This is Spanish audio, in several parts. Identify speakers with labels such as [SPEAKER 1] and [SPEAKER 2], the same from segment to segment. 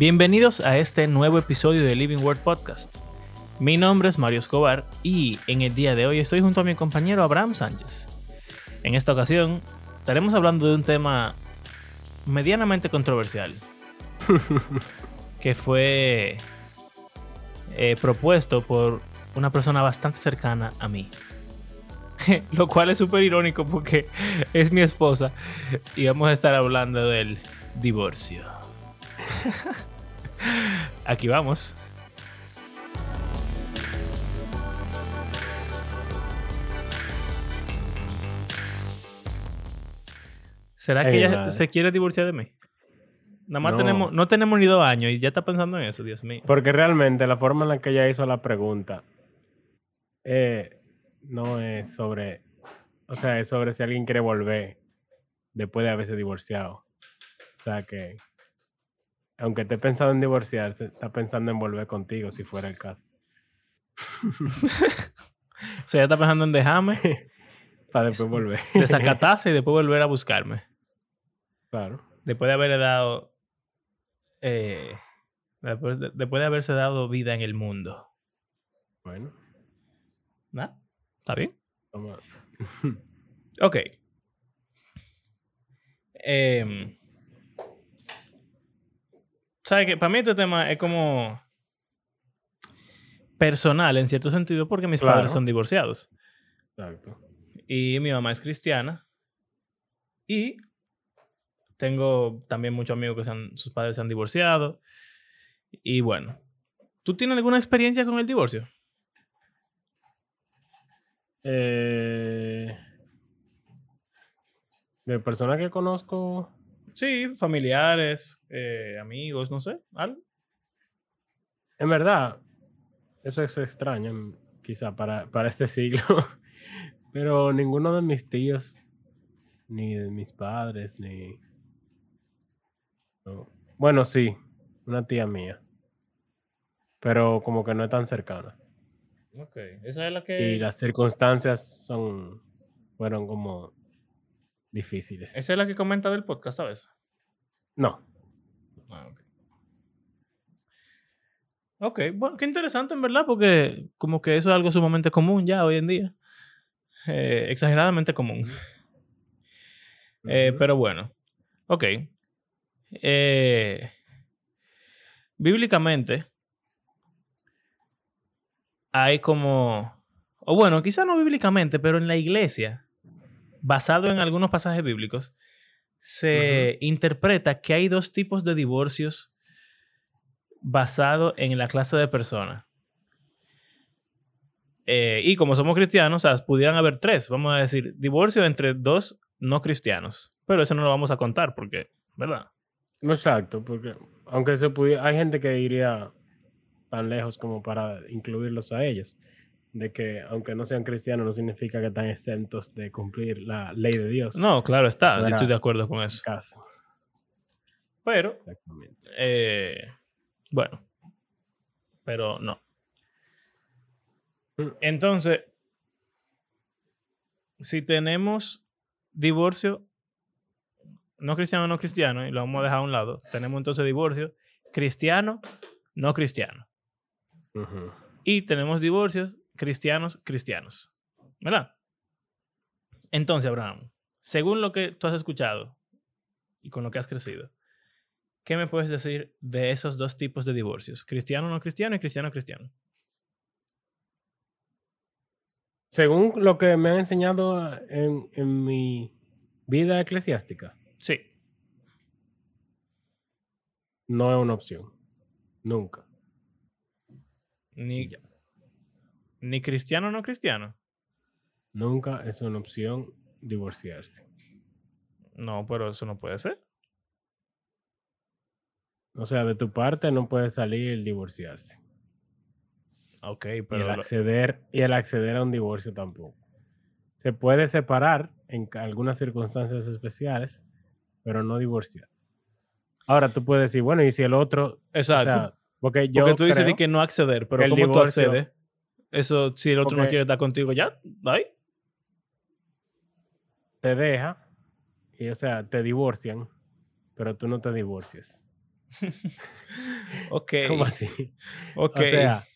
[SPEAKER 1] Bienvenidos a este nuevo episodio de Living Word Podcast. Mi nombre es Mario Escobar y en el día de hoy estoy junto a mi compañero Abraham Sánchez. En esta ocasión estaremos hablando de un tema medianamente controversial que fue eh, propuesto por una persona bastante cercana a mí. Lo cual es súper irónico porque es mi esposa y vamos a estar hablando del divorcio. Aquí vamos. ¿Será que ella
[SPEAKER 2] madre.
[SPEAKER 1] se quiere divorciar de mí? Nada más
[SPEAKER 2] No.
[SPEAKER 1] tenemos, no tenemos ni dos años y ya está pensando en eso, Dios mío.
[SPEAKER 2] Porque realmente la forma en la que ella hizo la pregunta eh, no es sobre, o sea, es sobre si alguien quiere volver después de haberse divorciado. O sea que, aunque esté pensando en divorciarse, está pensando en volver contigo si fuera el caso.
[SPEAKER 1] O sea, ella está pensando en dejarme,
[SPEAKER 2] Para después volver.
[SPEAKER 1] desacatarse y después volver a buscarme.
[SPEAKER 2] claro.
[SPEAKER 1] Después de haberle dado. eh, después, de, después de haberse dado vida en el mundo.
[SPEAKER 2] Bueno,
[SPEAKER 1] ¿No? ¿Está bien?
[SPEAKER 2] toma.
[SPEAKER 1] Ok. Em, ¿Sabes qué? Para mí este tema es como personal en cierto sentido porque mis padres son divorciados.
[SPEAKER 2] Exacto.
[SPEAKER 1] Y mi mamá es cristiana. Y tengo también muchos amigos que se han- sus padres se han divorciado. Y bueno, ¿tú tienes alguna experiencia con el divorcio?
[SPEAKER 2] Eh, de personas que conozco,
[SPEAKER 1] Sí, familiares, eh, amigos, no sé, algo.
[SPEAKER 2] En verdad, eso es extraño, quizá para, para este siglo, pero ninguno de mis tíos, ni de mis padres, ni... no. Bueno, sí, una tía mía, pero como que no es tan cercana.
[SPEAKER 1] Ok, esa es la que...
[SPEAKER 2] Y las circunstancias son, fueron como difíciles.
[SPEAKER 1] Esa es la que comenta del podcast, ¿sabes?
[SPEAKER 2] No,
[SPEAKER 1] Ah, ok. Ok, bueno, qué interesante en verdad, porque como que eso es algo sumamente común ya hoy en día. Eh, exageradamente común. Eh, pero bueno, ok. Eh, bíblicamente, hay como, o bueno, quizá no bíblicamente, pero en la iglesia, basado en algunos pasajes bíblicos, se interpreta que hay dos tipos de divorcios basado en la clase de persona. Eh, y como somos cristianos, o sea, pudieran haber tres, vamos a decir, divorcio entre dos no cristianos. Pero eso no lo vamos a contar porque, ¿verdad?
[SPEAKER 2] No exacto, porque aunque se pudiera, hay gente que iría tan lejos como para incluirlos a ellos, de que aunque no sean cristianos no significa que están exentos de cumplir la ley de Dios.
[SPEAKER 1] No, claro está, yo estoy de acuerdo con eso.
[SPEAKER 2] Caso.
[SPEAKER 1] Pero, eh, bueno, pero no.
[SPEAKER 2] Mm.
[SPEAKER 1] Entonces, si tenemos divorcio no cristiano, no cristiano, y lo vamos a dejar a un lado, tenemos entonces divorcio cristiano, no cristiano. Y tenemos divorcios cristianos, cristianos. ¿Verdad? Entonces, Abraham, según lo que tú has escuchado y con lo que has crecido, ¿qué me puedes decir de esos dos tipos de divorcios? Cristiano, no cristiano y cristiano, cristiano.
[SPEAKER 2] Según lo que me han enseñado ah, en, en mi vida eclesiástica,
[SPEAKER 1] Sí.
[SPEAKER 2] no es una opción. Nunca.
[SPEAKER 1] Ni, ni cristiano, no cristiano.
[SPEAKER 2] Nunca es una opción divorciarse.
[SPEAKER 1] No, pero eso no puede ser.
[SPEAKER 2] O sea, de tu parte no puede salir el divorciarse.
[SPEAKER 1] Ok,
[SPEAKER 2] y
[SPEAKER 1] pero...
[SPEAKER 2] el
[SPEAKER 1] lo-
[SPEAKER 2] acceder y el acceder a un divorcio tampoco. Se puede separar en algunas circunstancias especiales, pero no divorciar. Ahora tú puedes decir, bueno, y si el otro, o
[SPEAKER 1] Exacto.
[SPEAKER 2] sea, porque yo
[SPEAKER 1] Porque tú dices de que no acceder, pero
[SPEAKER 2] el
[SPEAKER 1] ¿cómo tú accedes? Eso, si el otro no quiere estar contigo, ya, ahí.
[SPEAKER 2] te deja y o sea, te divorcian, pero tú no te divorcias.
[SPEAKER 1] ok.
[SPEAKER 2] ¿Cómo así?
[SPEAKER 1] Ok.
[SPEAKER 2] O sea,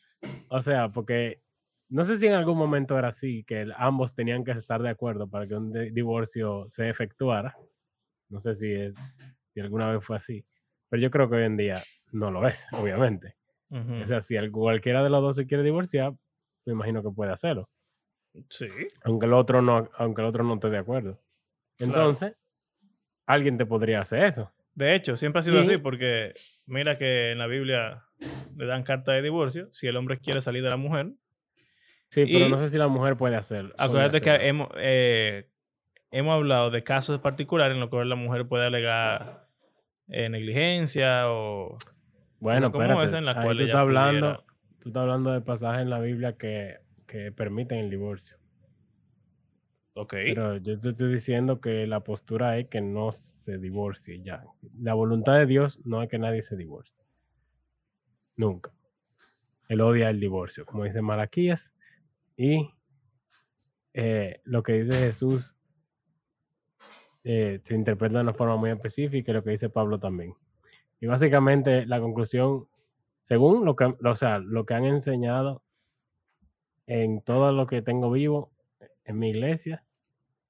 [SPEAKER 2] o sea, porque no sé si en algún momento era así, que ambos tenían que estar de acuerdo para que un divorcio se efectuara. No sé si es, si alguna vez fue así, pero yo creo que hoy en día no lo es, obviamente.
[SPEAKER 1] Ujú.
[SPEAKER 2] O sea, si al- cualquiera de los dos se quiere divorciar, me imagino que puede hacerlo,
[SPEAKER 1] sí.
[SPEAKER 2] aunque el otro no, aunque el otro no esté de acuerdo.
[SPEAKER 1] Claro.
[SPEAKER 2] Entonces, alguien te podría hacer eso.
[SPEAKER 1] De hecho, siempre ha sido así porque mira que en la Biblia le dan carta de divorcio si el hombre quiere salir de la mujer.
[SPEAKER 2] Sí, pero no sé si la mujer puede hacerlo. puede
[SPEAKER 1] Acuérdate que hemos, eh, hemos hablado de casos particulares en los cuales la mujer puede alegar eh, negligencia o...
[SPEAKER 2] Bueno,
[SPEAKER 1] esa en la cual ella
[SPEAKER 2] hablando,
[SPEAKER 1] pudiera-
[SPEAKER 2] tú estás hablando de pasajes en la Biblia que, que permiten el divorcio.
[SPEAKER 1] Ok.
[SPEAKER 2] Pero yo te estoy diciendo que la postura es que no se divorcie ya. La voluntad de Dios no es que nadie se divorcie. Nunca. Él odia el divorcio, como dice Malaquías. Y eh, lo que dice Jesús eh, se interpreta de una forma muy específica y lo que dice Pablo también. Y básicamente la conclusión, según lo que, o sea, lo que han enseñado en todo lo que tengo vivo en mi iglesia,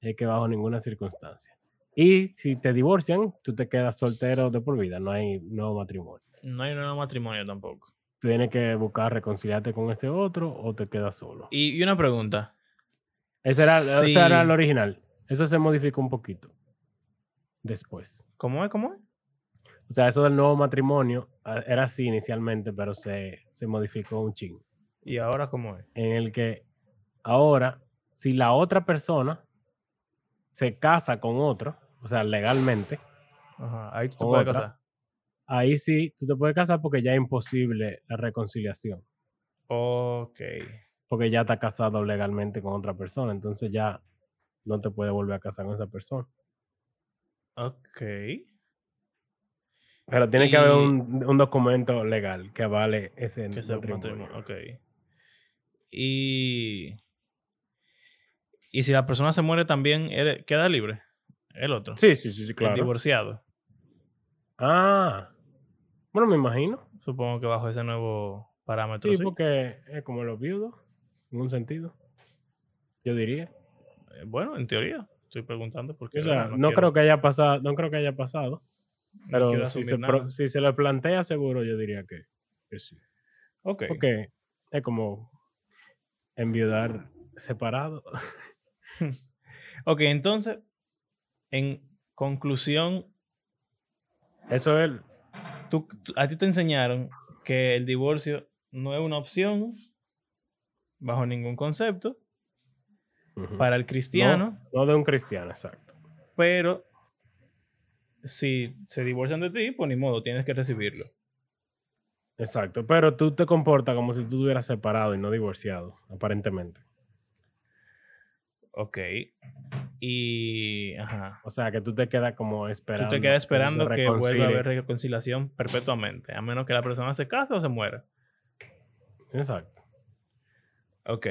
[SPEAKER 2] es que bajo ninguna circunstancia. Y si te divorcian, tú te quedas soltero de por vida, no hay nuevo matrimonio.
[SPEAKER 1] No hay nuevo matrimonio tampoco.
[SPEAKER 2] Tienes que buscar reconciliarte con ese otro o te quedas solo.
[SPEAKER 1] Y, y una pregunta.
[SPEAKER 2] Ese era, ese era el original. Eso se modificó un poquito después.
[SPEAKER 1] ¿Cómo es? ¿Cómo es?
[SPEAKER 2] O sea, eso del nuevo matrimonio ah, era así inicialmente, pero se, se modificó un ching.
[SPEAKER 1] ¿Y ahora cómo es?
[SPEAKER 2] En el que ahora, si la otra persona se casa con otro, o sea, legalmente,
[SPEAKER 1] Ajá. Ahí tú te puedes
[SPEAKER 2] otra.
[SPEAKER 1] casar.
[SPEAKER 2] ahí sí tú te puedes casar porque ya es imposible la reconciliación.
[SPEAKER 1] Ok.
[SPEAKER 2] Porque ya está casado legalmente con otra persona. Entonces ya no te puedes volver a casar con esa persona.
[SPEAKER 1] Ok.
[SPEAKER 2] Pero tiene que haber un, un documento legal que avale ese
[SPEAKER 1] Que
[SPEAKER 2] matrimonio.
[SPEAKER 1] matrimonio. Ok. Y. Y si la persona se muere también, ¿eres- ¿queda libre? El otro.
[SPEAKER 2] Sí, sí, sí, sí,
[SPEAKER 1] El
[SPEAKER 2] claro.
[SPEAKER 1] divorciado.
[SPEAKER 2] Ah, bueno, me imagino.
[SPEAKER 1] Supongo que bajo ese nuevo parámetro.
[SPEAKER 2] Sí,
[SPEAKER 1] Sí,
[SPEAKER 2] porque es como los viudos, en un sentido. Yo diría.
[SPEAKER 1] Eh, Bueno, en teoría. Estoy preguntando porque
[SPEAKER 2] O sea, no, creo que haya pasado, no creo que haya pasado. Pero si se, pro- si se le plantea seguro, yo diría que, que sí.
[SPEAKER 1] Ok.
[SPEAKER 2] Porque es como enviudar separado.
[SPEAKER 1] Ok, entonces, en conclusión,
[SPEAKER 2] Eso es,
[SPEAKER 1] tú, a ti te enseñaron que el divorcio no es una opción bajo ningún concepto para el
[SPEAKER 2] no,
[SPEAKER 1] cristiano,
[SPEAKER 2] no de un cristiano, exacto.
[SPEAKER 1] pero si se divorcian de ti, pues ni modo, tienes que recibirlo.
[SPEAKER 2] Exacto. Pero tú te comportas como si tú estuvieras separado y no divorciado, aparentemente.
[SPEAKER 1] Ok. Y, ajá.
[SPEAKER 2] O sea, que tú te quedas como
[SPEAKER 1] Tú
[SPEAKER 2] esperando.
[SPEAKER 1] te quedas esperando que vuelva a haber reconciliación perpetuamente, a menos que la persona se case o se muera.
[SPEAKER 2] Exacto.
[SPEAKER 1] Ok.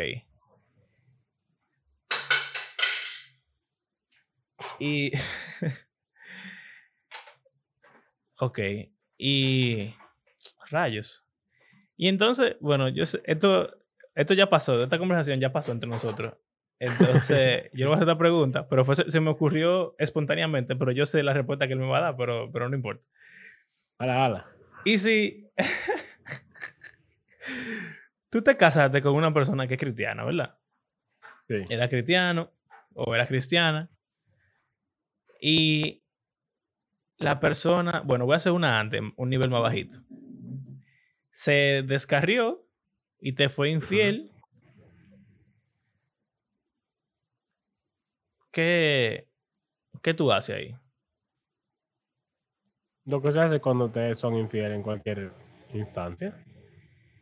[SPEAKER 1] Y. ok. Y. Rayos. Y entonces, bueno, yo sé, esto, esto ya pasó, esta conversación ya pasó entre nosotros. Entonces, yo le voy a hacer esta pregunta, pero fue, se me ocurrió espontáneamente, pero yo sé la respuesta que él me va a dar, pero, pero no importa.
[SPEAKER 2] Ala, ala.
[SPEAKER 1] Y si tú te casaste con una persona que es cristiana, ¿verdad?
[SPEAKER 2] Sí.
[SPEAKER 1] Era cristiano o era cristiana. Y la persona, bueno, voy a hacer una antes, un nivel más bajito. Se descarrió y te fue infiel. ¿Qué, ¿Qué tú haces ahí?
[SPEAKER 2] Lo que se hace cuando te son infieles en cualquier instancia.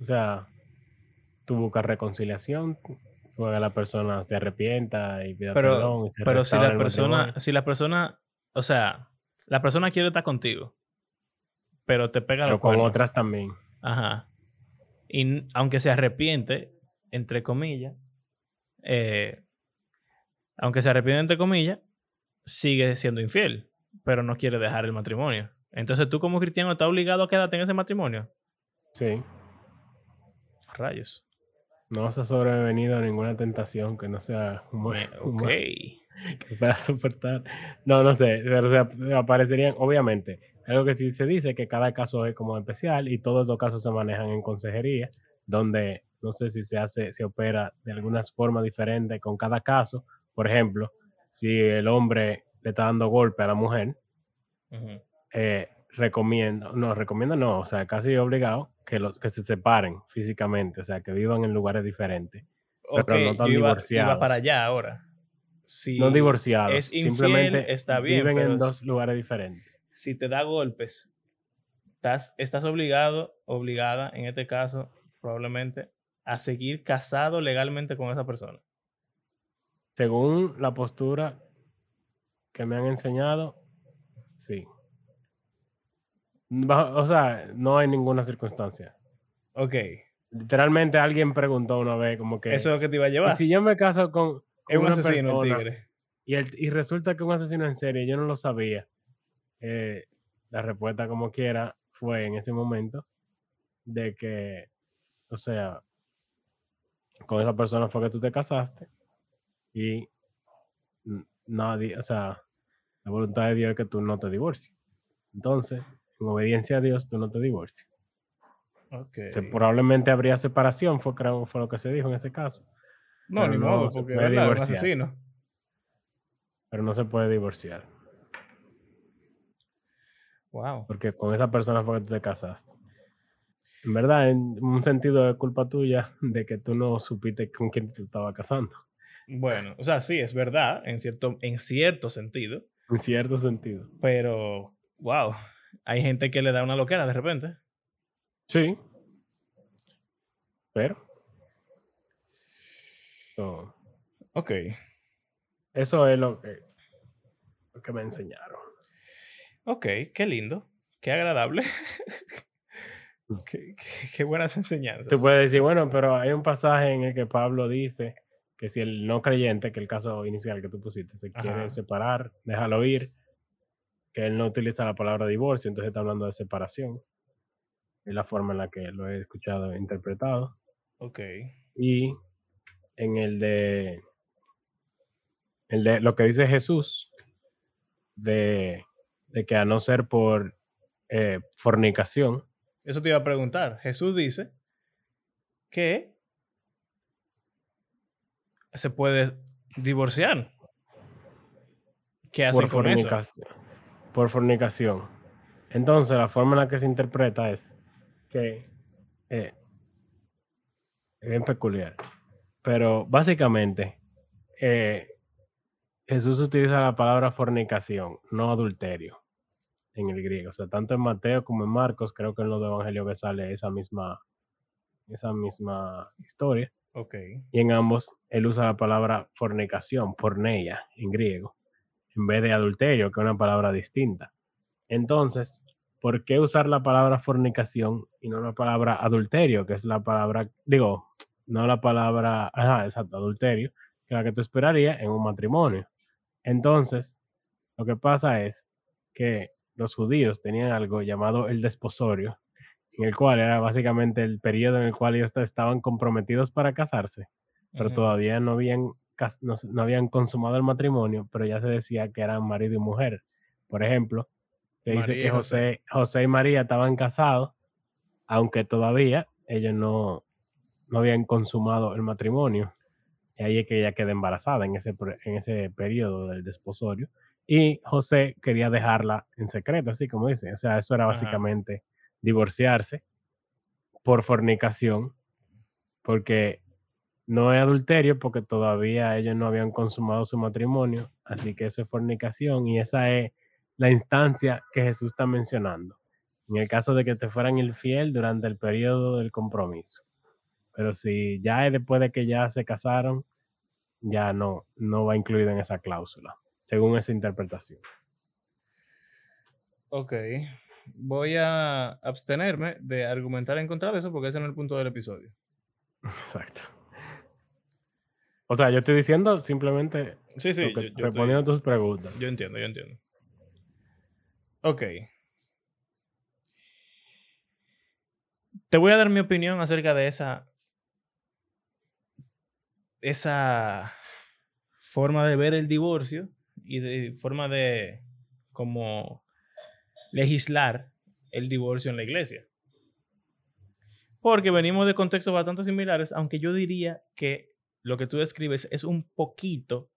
[SPEAKER 2] O sea, tú buscas reconciliación, tú que la persona se arrepienta y pida
[SPEAKER 1] Pero,
[SPEAKER 2] perdón. Y se
[SPEAKER 1] pero si la persona, si la persona, o sea, la persona quiere estar contigo, pero te pega
[SPEAKER 2] Pero
[SPEAKER 1] los
[SPEAKER 2] con
[SPEAKER 1] cuernos.
[SPEAKER 2] otras también.
[SPEAKER 1] Ajá. Y aunque se arrepiente, entre comillas, eh, aunque se arrepiente, entre comillas, sigue siendo infiel, pero no quiere dejar el matrimonio. Entonces tú como cristiano estás obligado a quedarte en ese matrimonio.
[SPEAKER 2] Sí.
[SPEAKER 1] Rayos.
[SPEAKER 2] No se ha sobrevenido a ninguna tentación que no sea muy,
[SPEAKER 1] Eh, Ok.
[SPEAKER 2] que pueda soportar. No, no sé, pero o sea, aparecerían, obviamente, algo que sí se dice que cada caso es como especial y todos los casos se manejan en consejería, donde no sé si se hace, se opera de algunas formas diferentes con cada caso. Por ejemplo, si el hombre le está dando golpe a la mujer, eh, recomienda, no, recomienda no, o sea, casi obligado que, los, que se separen físicamente, o sea, que vivan en lugares diferentes. Pero no están
[SPEAKER 1] yo iba, iba
[SPEAKER 2] divorciados.
[SPEAKER 1] para allá ahora. Si
[SPEAKER 2] no divorciados,
[SPEAKER 1] es infiel,
[SPEAKER 2] simplemente
[SPEAKER 1] está bien,
[SPEAKER 2] viven en dos lugares diferentes.
[SPEAKER 1] si te da golpes, estás, estás obligado, obligada, en este caso, probablemente, a seguir casado legalmente con esa persona.
[SPEAKER 2] Según la postura que me han enseñado, sí. O sea, no hay ninguna circunstancia.
[SPEAKER 1] Ok,
[SPEAKER 2] Literalmente alguien preguntó una vez como que
[SPEAKER 1] eso es lo que te iba a
[SPEAKER 2] "¿Y
[SPEAKER 1] llevar.
[SPEAKER 2] si yo me caso con
[SPEAKER 1] es un asesino el tigre.
[SPEAKER 2] y, el- y resulta que un asesino en serie, yo no lo sabía. Eh, la respuesta como quiera fue en ese momento de que, o sea, con esa persona fue que tú te casaste y nadie, o sea, la voluntad de Dios es que tú no te divorcies. Entonces, en obediencia a Dios, tú no te divorcias.
[SPEAKER 1] Ok.
[SPEAKER 2] Se- probablemente habría separación, fue, creo, fue lo que se dijo en ese caso,
[SPEAKER 1] No,
[SPEAKER 2] pero
[SPEAKER 1] ni modo, porque ¿verdad? un asesino.
[SPEAKER 2] pero no se puede divorciar,
[SPEAKER 1] Wow.
[SPEAKER 2] porque con esa persona fue que tú te casaste. En verdad, en un sentido de culpa tuya de que tú no supiste con quién te estabas casando,
[SPEAKER 1] Bueno, o sea, sí, es verdad, en cierto, en cierto sentido,
[SPEAKER 2] en cierto sentido.
[SPEAKER 1] pero, wow, hay gente que le da una loquera de repente.
[SPEAKER 2] Sí. Pero. So,
[SPEAKER 1] Ok,
[SPEAKER 2] eso es lo que, lo que me enseñaron.
[SPEAKER 1] ok, qué lindo, qué agradable. qué, qué- qué buenas enseñanzas.
[SPEAKER 2] Tú puedes decir, bueno, pero hay un pasaje en el que Pablo dice que si el no creyente, que el caso inicial que tú pusiste, se
[SPEAKER 1] Ajá.
[SPEAKER 2] quiere separar, déjalo ir, que él no utiliza la palabra divorcio, entonces está hablando de separación. Es la forma en la que lo he escuchado e interpretado.
[SPEAKER 1] Ok,
[SPEAKER 2] Y en el de, el de lo que dice Jesús, de, de que a no ser por eh, fornicación,
[SPEAKER 1] eso te iba a preguntar. Jesús dice que se puede divorciar. ¿Qué hacen
[SPEAKER 2] por
[SPEAKER 1] con eso?
[SPEAKER 2] fornicación, por fornicación. Entonces, la forma en la que se interpreta es que eh, es bien peculiar. Pero básicamente, eh, Jesús utiliza la palabra fornicación, no adulterio, en el griego. O sea, tanto en Mateo como en Marcos, creo que en los evangelios que sale esa misma, esa misma historia.
[SPEAKER 1] Ok,
[SPEAKER 2] Y en ambos, él usa la palabra fornicación, porneia, en griego, en vez de adulterio, que es una palabra distinta. Entonces, ¿por qué usar la palabra fornicación y no la palabra adulterio, que es la palabra, digo, no la palabra, ajá, exacto, adulterio, que la que tú esperarías en un matrimonio? Entonces, lo que pasa es que los judíos tenían algo llamado el desposorio, en el cual era básicamente el periodo en el cual ellos estaban comprometidos para casarse, pero todavía no habían, no, no habían consumado el matrimonio, pero ya se decía que eran marido y mujer. Por ejemplo, se dice
[SPEAKER 1] María
[SPEAKER 2] que.
[SPEAKER 1] José,
[SPEAKER 2] José y María estaban casados, aunque todavía ellos no, no habían consumado el matrimonio. Y ahí es que ella queda embarazada en ese, en ese periodo del desposorio. Y José quería dejarla en secreto, así como dice. O sea, eso era
[SPEAKER 1] Ajá.
[SPEAKER 2] básicamente divorciarse por fornicación, porque no es adulterio, porque todavía ellos no habían consumado su matrimonio, así que eso es fornicación y esa es la instancia que Jesús está mencionando. En el caso de que te fueran infiel durante el periodo del compromiso. Pero si ya es después de que ya se casaron, ya no, no va incluido en esa cláusula, según esa interpretación.
[SPEAKER 1] Ok. Voy a abstenerme de argumentar en contra de eso porque ese no es el punto del episodio.
[SPEAKER 2] Exacto. O sea, yo estoy diciendo simplemente
[SPEAKER 1] sí, sí,
[SPEAKER 2] que,
[SPEAKER 1] yo, yo
[SPEAKER 2] respondiendo tus preguntas.
[SPEAKER 1] Yo entiendo, yo entiendo. Ok. Te voy a dar mi opinión acerca de esa esa forma de ver el divorcio y de forma de como legislar el divorcio en la iglesia. Porque venimos de contextos bastante similares, aunque yo diría que lo que tú describes es un poquito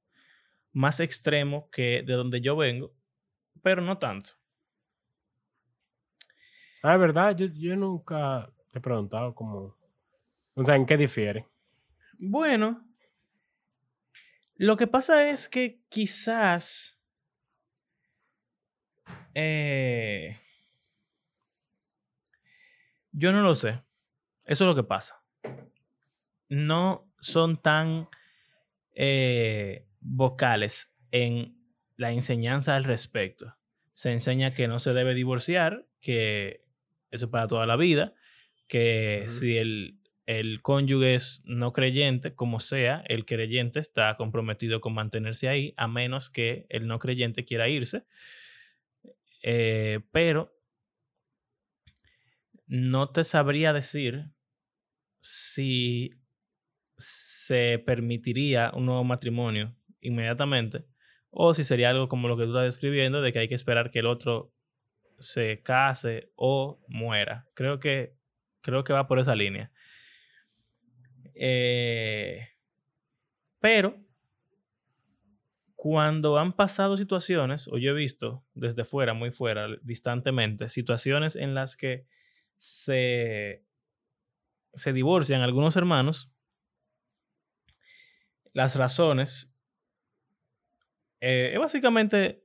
[SPEAKER 1] más extremo que de donde yo vengo, pero no tanto.
[SPEAKER 2] Ah, verdad, yo, yo nunca te he preguntado cómo, o sea, ¿en qué difiere?
[SPEAKER 1] Bueno, lo que pasa es que quizás eh, yo no lo sé. Eso es lo que pasa. No son tan eh, vocales en la enseñanza al respecto. Se enseña que no se debe divorciar, que eso es para toda la vida, que si el, el cónyuge es no creyente, como sea, el creyente está comprometido con mantenerse ahí, a menos que el no creyente quiera irse. Eh, pero no te sabría decir si se permitiría un nuevo matrimonio inmediatamente o si sería algo como lo que tú estás describiendo de que hay que esperar que el otro se case o muera. Creo que creo que va por esa línea. Eh, pero cuando han pasado situaciones, o yo he visto desde fuera, muy fuera, distantemente, situaciones en las que se, se divorcian algunos hermanos, las razones eh, es básicamente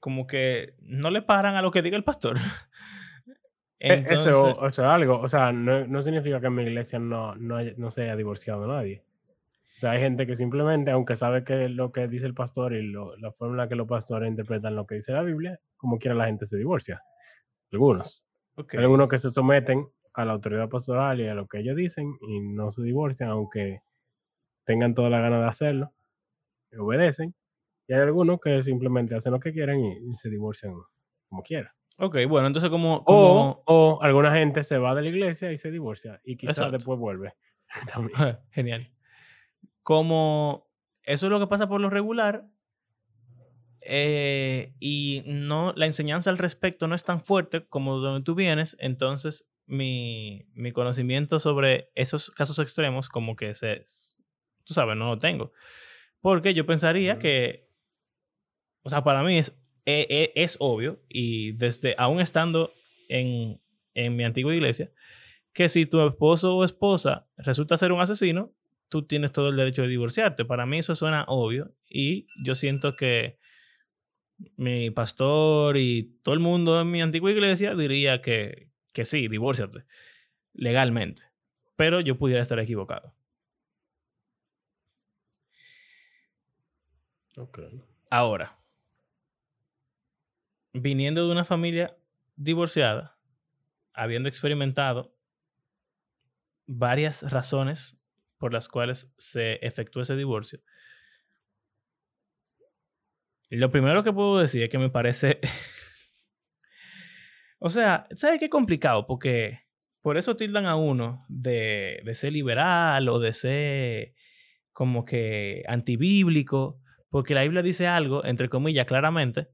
[SPEAKER 1] como que no le paran a lo que diga el pastor.
[SPEAKER 2] E, eso, es algo, o sea, no, significa que en mi iglesia no, no, se haya divorciado nadie. O sea, hay gente que simplemente, aunque sabe que lo que dice el pastor y la forma en la que los pastores interpretan lo que dice la Biblia, como quiera la gente se divorcia. Algunos. algunos que se someten a la autoridad pastoral y a lo que ellos dicen y no se divorcian, aunque tengan toda la gana de hacerlo, y obedecen. Y hay algunos que simplemente hacen lo que quieren y se divorcian como quieran.
[SPEAKER 1] Ok, bueno, entonces como...
[SPEAKER 2] O, alguna gente se va de la iglesia y se divorcia y quizás después vuelve.
[SPEAKER 1] Genial. Como eso es lo que pasa por lo regular eh, y no la enseñanza al respecto no es tan fuerte como donde tú vienes, entonces mi, mi conocimiento sobre esos casos extremos como que se, tú sabes, no lo tengo. Porque yo pensaría que, o sea, para mí es e, e, es obvio, y desde aún estando en, en mi antigua iglesia, que si tu esposo o esposa resulta ser un asesino, tú tienes todo el derecho de divorciarte. Para mí eso suena obvio y yo siento que mi pastor y todo el mundo en mi antigua iglesia diría que, que sí, divórciate legalmente. Pero yo pudiera estar equivocado. Ahora, viniendo de una familia divorciada, habiendo experimentado varias razones por las cuales se efectuó ese divorcio, lo primero que puedo decir es que me parece... o sea, ¿sabes qué complicado? Porque por eso tildan a uno de, de ser liberal o de ser como que antibíblico, porque la Biblia dice algo, entre comillas, claramente,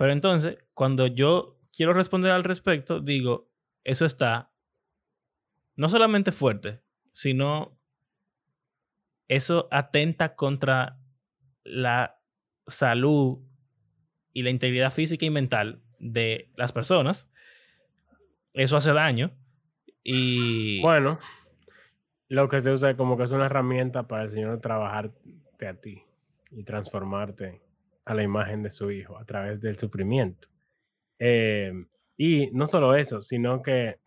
[SPEAKER 1] pero entonces, cuando yo quiero responder al respecto, digo, eso está no solamente fuerte, sino eso atenta contra la salud y la integridad física y mental de las personas. Eso hace daño. Y.
[SPEAKER 2] Bueno, lo que se usa como que es una herramienta para el Señor trabajarte a ti y transformarte a la imagen de su hijo a través del sufrimiento. Em, y no solo eso, sino que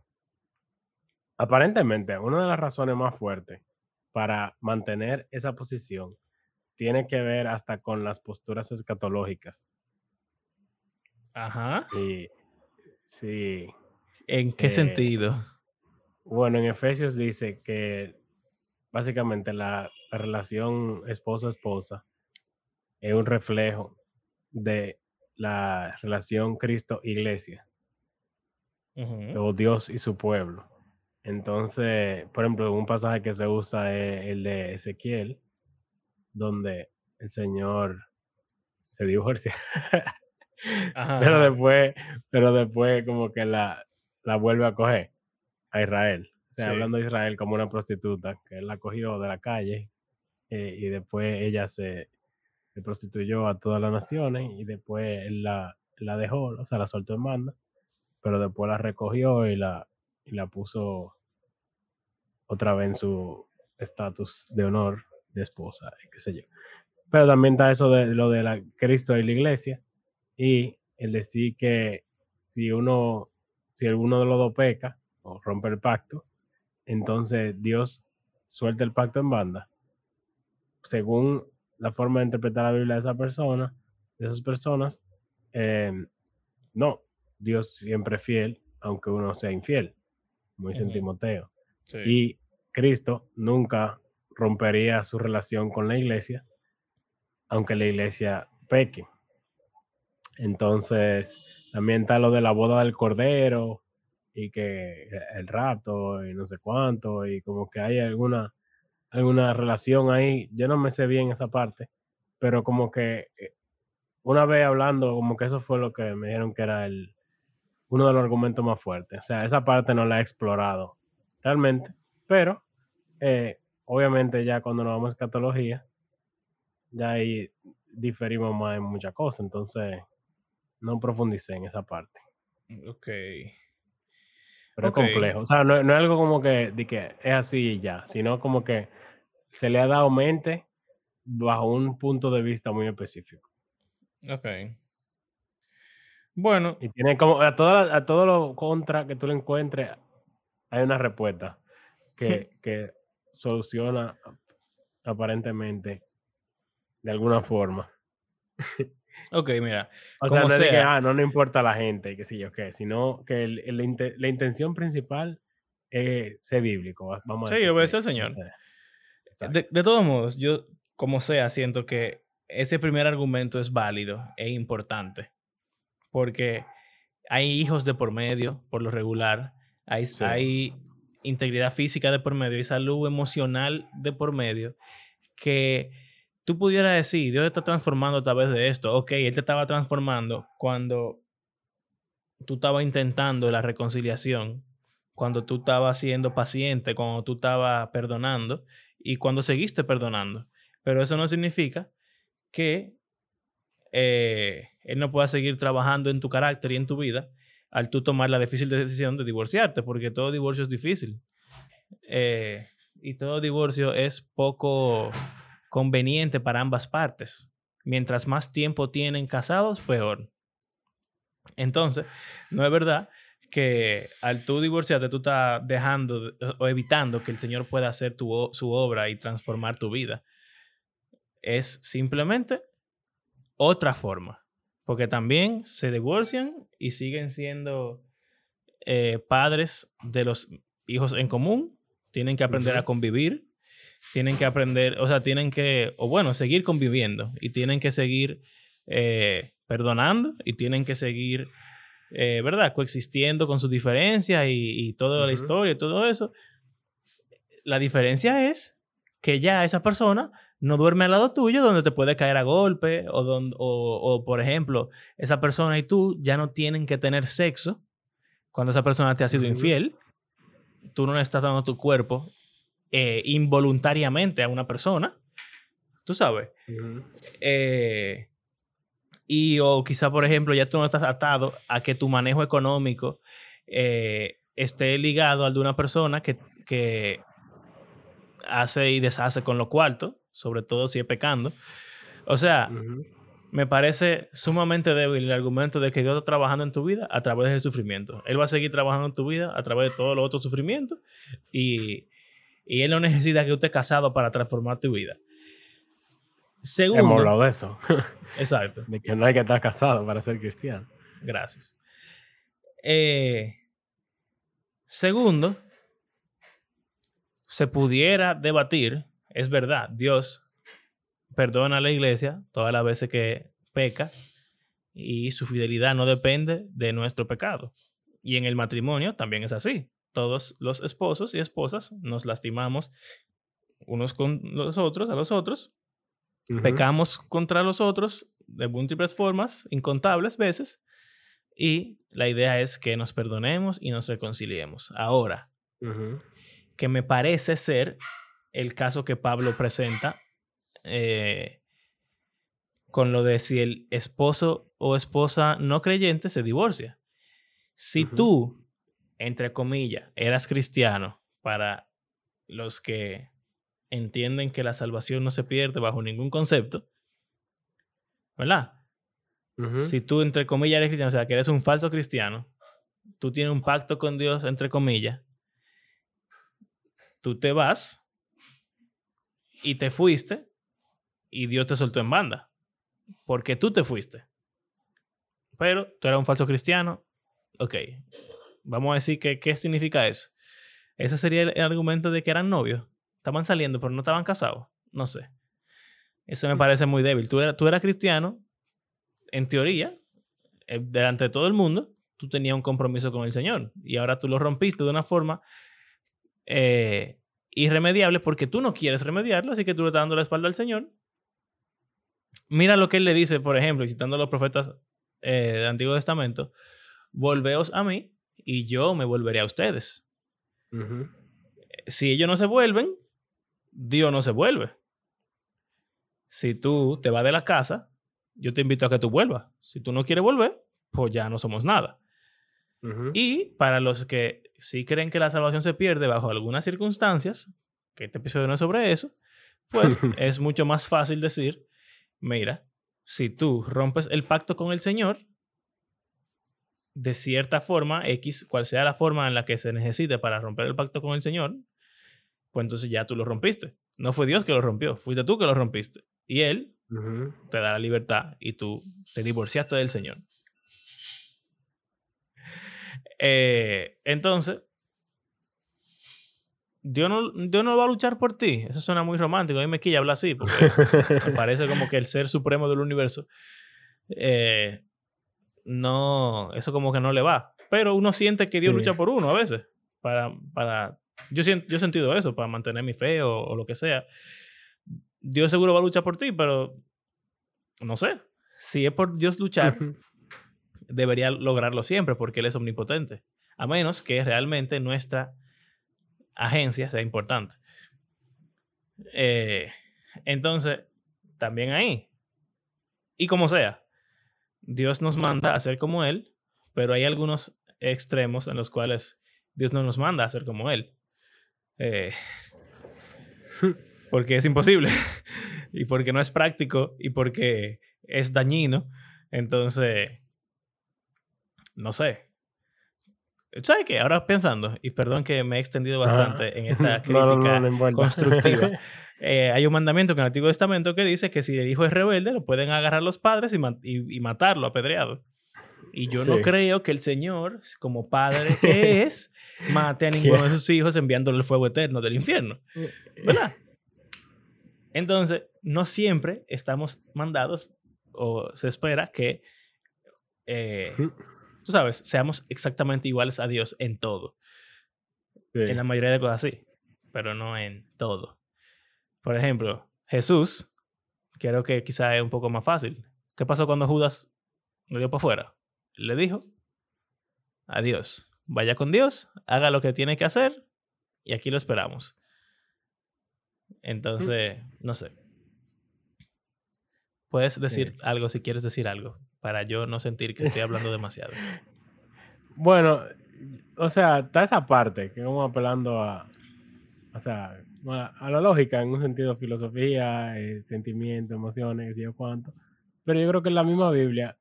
[SPEAKER 2] aparentemente una de las razones más fuertes para mantener esa posición tiene que ver hasta con las posturas escatológicas.
[SPEAKER 1] Ajá.
[SPEAKER 2] Y sí.
[SPEAKER 1] ¿En qué eh, sentido?
[SPEAKER 2] Bueno, en Efesios dice que básicamente la relación esposo-esposa es un reflejo de la relación Cristo-Iglesia, o Dios y su pueblo. Entonces, por ejemplo, un pasaje que se usa es el de Ezequiel, donde el Señor se divorcia. pero después, pero después como que la, la vuelve a coger a Israel. O sea, hablando de Israel como una prostituta, que él la cogió de la calle eh, y después ella se, se, prostituyó a todas las naciones y después la, la dejó, o sea, la soltó en banda, pero después la recogió y la, y la puso otra vez en su estatus de honor de esposa, qué sé yo. Pero también está eso de lo de la Cristo y la iglesia y el decir que si uno, si alguno de los dos peca o rompe el pacto, entonces Dios suelta el pacto en banda. Según la forma de interpretar la Biblia de esa persona, de esas personas, em, no, Dios siempre es fiel, aunque uno sea infiel, como dice Timoteo. Y Cristo nunca rompería su relación con la iglesia, aunque la iglesia peque. Entonces, también está lo de la boda del cordero y que el rapto y no sé cuánto y como que hay alguna alguna relación ahí. Yo no me sé bien esa parte, pero como que eh, una vez hablando, como que eso fue lo que me dijeron que era el uno de los argumentos más fuertes. O sea, esa parte no la he explorado realmente, pero eh, obviamente ya cuando nos vamos a escatología, ya ahí diferimos más en muchas cosas, entonces no profundicé en esa parte.
[SPEAKER 1] Ok.
[SPEAKER 2] Pero es complejo. O sea, no, es algo como que, que es así y ya, sino como que se le ha dado mente bajo un punto de vista muy específico.
[SPEAKER 1] Ok. Bueno.
[SPEAKER 2] Y tiene como a todo, a todo lo contra que tú le encuentres, hay una respuesta que, que soluciona aparentemente de alguna forma.
[SPEAKER 1] Ok, mira.
[SPEAKER 2] O sea, no es que ah, no, no importa la gente, que sí, yo qué, sino que la intención principal es ser bíblico. Vamos a
[SPEAKER 1] sí, obedecer al Señor. de, de, todos modos, yo, como sea, siento que ese primer argumento es válido e importante. Porque hay hijos de por medio, por lo regular. Hay, hay integridad física de por medio y salud emocional de por medio que tú pudieras decir, Dios está transformando a través de esto. Ok, Él te estaba transformando cuando tú estabas intentando la reconciliación, cuando tú estabas siendo paciente, cuando tú estabas perdonando y cuando seguiste perdonando. Pero eso no significa que eh, Él no pueda seguir trabajando en tu carácter y en tu vida al tú tomar la difícil decisión de divorciarte, porque todo divorcio es difícil. Eh, y todo divorcio es poco conveniente para ambas partes. Mientras más tiempo tienen casados, peor. Entonces, no es verdad que al tú divorciarte, tú estás dejando o evitando que el Señor pueda hacer tu, su obra y transformar tu vida. Es simplemente otra forma. Porque también se divorcian y siguen siendo eh, padres de los hijos en común. Tienen que aprender a convivir tienen que aprender, o sea, tienen que, o bueno, seguir conviviendo y tienen que seguir eh, perdonando y tienen que seguir, eh, ¿verdad? Coexistiendo con sus diferencias y, toda la historia y todo eso. La diferencia es que ya esa persona no duerme al lado tuyo donde te puede caer a golpe o, donde, o, por ejemplo, esa persona y tú ya no tienen que tener sexo cuando esa persona te ha sido infiel. Tú no le estás dando tu cuerpo eh, involuntariamente a una persona, tú sabes. Eh, y o quizá, por ejemplo, ya tú no estás atado a que tu manejo económico eh, esté ligado al de una persona que, que hace y deshace con lo cuartos, sobre todo si es pecando. O sea, me parece sumamente débil el argumento de que Dios está trabajando en tu vida a través del sufrimiento. Él va a seguir trabajando en tu vida a través de todos los otros sufrimientos y y él no necesita que usted casado para transformar tu vida.
[SPEAKER 2] Segundo, Hemos hablado de eso.
[SPEAKER 1] Exacto.
[SPEAKER 2] de que no hay que estar casado para ser cristiano.
[SPEAKER 1] Gracias. Eh, segundo, se pudiera debatir, es verdad, Dios perdona a la iglesia todas las veces que peca y su fidelidad no depende de nuestro pecado. Y en el matrimonio también es así. Todos los esposos y esposas nos lastimamos unos con los otros, a los otros, pecamos contra los otros de múltiples formas, incontables veces, y la idea es que nos perdonemos y nos reconciliemos. Ahora, que me parece ser el caso que Pablo presenta eh, con lo de si el esposo o esposa no creyente se divorcia. Si tú, entre comillas, eras cristiano, para los que entienden que la salvación no se pierde bajo ningún concepto, ¿verdad? Si tú, entre comillas, eres cristiano, o sea, que eres un falso cristiano, tú tienes un pacto con Dios, entre comillas, tú te vas y te fuiste y Dios te soltó en banda, porque tú te fuiste. Pero tú eras un falso cristiano, ok, vamos a decir que, ¿qué significa eso? Ese sería el, argumento de que eran novios, estaban saliendo, pero no estaban casados, no sé. Eso me parece muy débil. Tú, tú eras cristiano, en teoría, eh, delante de todo el mundo, tú tenías un compromiso con el Señor y ahora tú lo rompiste de una forma eh, irremediable porque tú no quieres remediarlo, así que tú le estás dando la espalda al Señor. Mira lo que él le dice, por ejemplo, citando a los profetas eh, del Antiguo Testamento, volveos a mí y yo me volveré a ustedes. Si ellos no se vuelven, Dios no se vuelve. Si tú te vas de la casa, yo te invito a que tú vuelvas. Si tú no quieres volver, pues ya no somos nada. Y para los que sí creen que la salvación se pierde bajo algunas circunstancias, que este episodio no es sobre eso, pues es mucho más fácil decir, mira, si tú rompes el pacto con el Señor, de cierta forma, X, cual sea la forma en la que se necesite para romper el pacto con el Señor, pues entonces ya tú lo rompiste. No fue Dios que lo rompió, fuiste tú que lo rompiste. Y Él te da la libertad y tú te divorciaste del Señor. Eh, entonces, Dios no, no va a luchar por ti. Eso suena muy romántico. A mí me quilla hablar así, porque me parece como que el ser supremo del universo, eh, no, eso como que no le va. Pero uno siente que Dios lucha por uno a veces. Para, para, yo, yo he sentido eso, para mantener mi fe o lo que sea. Dios seguro va a luchar por ti, pero no sé. Si es por Dios luchar, debería lograrlo siempre porque Él es omnipotente. A menos que realmente nuestra agencia sea importante. Eh, entonces, también ahí. Y como sea, Dios nos manda a ser como Él, pero hay algunos extremos en los cuales Dios no nos manda a ser como Él. Eh, porque es imposible y porque no es práctico y porque es dañino. Entonces, no sé. ¿Sabes qué? Ahora pensando, y perdón que me he extendido bastante en esta crítica constructiva, eh, hay un mandamiento en el Antiguo Testamento que dice que si el hijo es rebelde, lo pueden agarrar los padres y, matarlo apedreado. Y yo no creo que el Señor, como padre que es, mate a ninguno de sus hijos enviándole el fuego eterno del infierno. Mm. ¿Verdad? Entonces, no siempre estamos mandados o se espera que, eh, tú sabes, seamos exactamente iguales a Dios en todo. En la mayoría de cosas sí, pero no en todo. Por ejemplo, Jesús, creo que quizá es un poco más fácil. ¿Qué pasó cuando Judas lo dio para afuera? Le dijo, adiós, vaya con Dios, haga lo que tiene que hacer y aquí lo esperamos. Entonces, no sé. Puedes decir algo si quieres decir algo, para yo no sentir que estoy hablando demasiado.
[SPEAKER 2] Bueno, o sea, está esa parte que vamos apelando a, o sea, a la lógica en un sentido filosofía, eh, sentimiento, emociones, y yo cuánto. Pero yo creo que en la misma Biblia,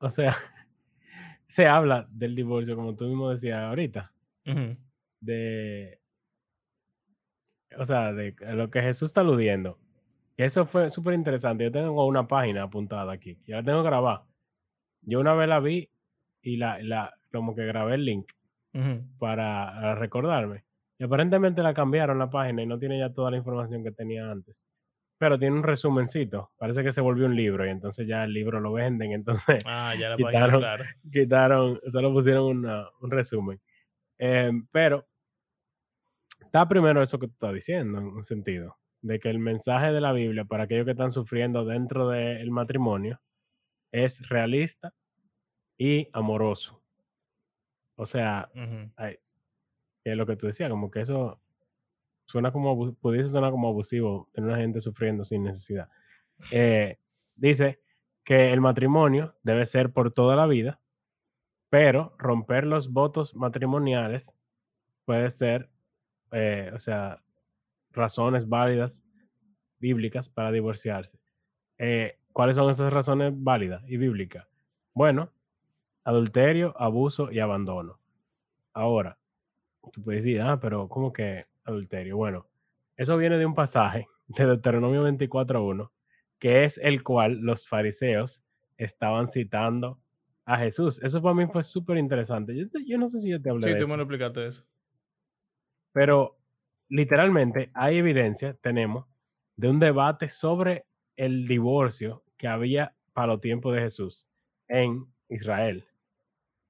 [SPEAKER 2] o sea, se habla del divorcio, como tú mismo decías ahorita, de o sea, de lo que Jesús está aludiendo. Eso fue súper interesante. Yo tengo una página apuntada aquí. Ya la tengo grabada. Yo una vez la vi y la, la como que grabé el link para, recordarme. Y aparentemente la cambiaron la página y no tiene ya toda la información que tenía antes. Pero tiene un resumencito. Parece que se volvió un libro y entonces ya el libro lo venden. Entonces
[SPEAKER 1] ah, ya la
[SPEAKER 2] quitaron, página, claro. quitaron, solo pusieron un resumen. Em, pero está primero eso que tú estás diciendo, en un sentido, de que el mensaje de la Biblia para aquellos que están sufriendo dentro del matrimonio es realista y amoroso. O sea,
[SPEAKER 1] Ujú.
[SPEAKER 2] ay, es lo que tú decías, como que eso suena como, pudiese sonar como abusivo en una gente sufriendo sin necesidad. Eh, dice que el matrimonio debe ser por toda la vida, pero romper los votos matrimoniales puede ser, eh, o sea, razones válidas bíblicas para divorciarse. Eh, ¿Cuáles son esas razones válidas y bíblicas? Bueno, adulterio, abuso y abandono. Ahora, tú puedes decir, ah, pero ¿cómo que adulterio? Bueno, eso viene de un pasaje de Deuteronomio 24.1, que es el cual los fariseos estaban citando a Jesús. Eso para mí fue súper interesante. Yo, yo no sé si yo te hablé
[SPEAKER 1] Sí,
[SPEAKER 2] de
[SPEAKER 1] tú
[SPEAKER 2] eso.
[SPEAKER 1] me lo explicaste eso.
[SPEAKER 2] Pero literalmente hay evidencia, tenemos, de un debate sobre el divorcio que había para los tiempos de Jesús en Israel.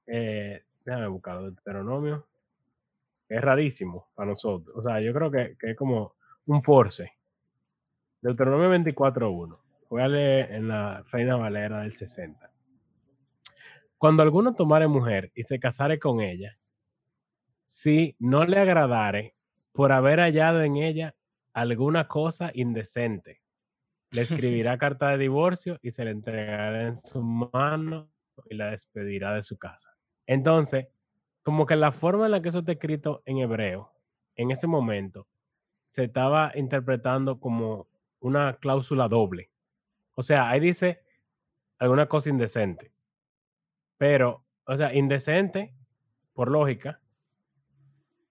[SPEAKER 2] Eh, déjame buscarlo, Deuteronomio. Es rarísimo para nosotros. O sea, yo creo que, que es como un force. Deuteronomio 24.1. Voy a leer en la Reina Valera del 60. Cuando alguno tomare mujer y se casare con ella, si no le agradare por haber hallado en ella alguna cosa indecente, le escribirá carta de divorcio y se le entregará en su mano y la despedirá de su casa. Entonces, como que la forma en la que eso está escrito en hebreo, en ese momento, se estaba interpretando como una cláusula doble. O sea, ahí dice alguna cosa indecente. Pero, o sea, indecente, por lógica,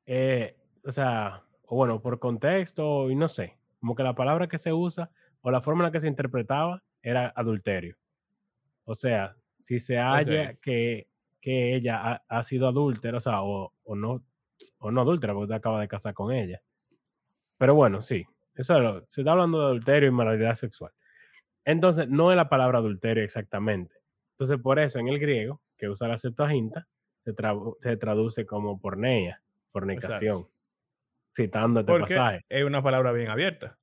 [SPEAKER 2] eh, o sea, o bueno, por contexto y no sé, como que la palabra que se usa o la forma en la que se interpretaba era adulterio. O sea, si se halla que, que ella ha, ha sido adúltera, o sea, o, o no, o no adúltera, porque acaba de casar con ella. Pero bueno, sí, eso es lo- se está hablando de adulterio y moralidad sexual. Entonces, no es la palabra adulterio exactamente. Entonces, por eso en el griego, que usa la Septuaginta, se, trabu- se traduce como porneia, fornicación,
[SPEAKER 1] Exacto.
[SPEAKER 2] Citando este
[SPEAKER 1] Porque
[SPEAKER 2] pasaje.
[SPEAKER 1] es una palabra bien abierta.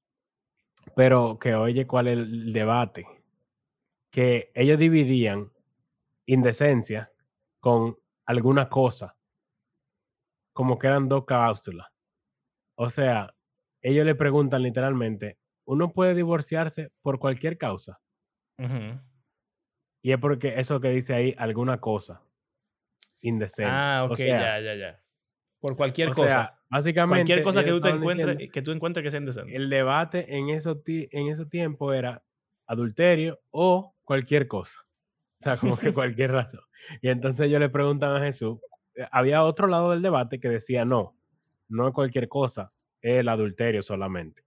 [SPEAKER 2] Pero que oye cuál es el debate, que ellos dividían indecencia con alguna cosa, como que eran dos cláusulas. O sea, ellos le preguntan literalmente, ¿uno puede divorciarse por cualquier causa? Y es porque eso que dice ahí, alguna cosa indecente.
[SPEAKER 1] Ah,
[SPEAKER 2] O
[SPEAKER 1] ok,
[SPEAKER 2] sea,
[SPEAKER 1] ya, ya, ya. Por cualquier
[SPEAKER 2] o
[SPEAKER 1] cosa.
[SPEAKER 2] sea, básicamente
[SPEAKER 1] cualquier cosa que tú, te encuentres,
[SPEAKER 2] diciendo,
[SPEAKER 1] que tú encuentres que sea indecente.
[SPEAKER 2] el debate en esos, en esos tiempos era adulterio o cualquier cosa. O sea, como que cualquier razón. Y entonces ellos le preguntan a Jesús, eh, había otro lado del debate que decía, no, no es cualquier cosa, es el adulterio solamente.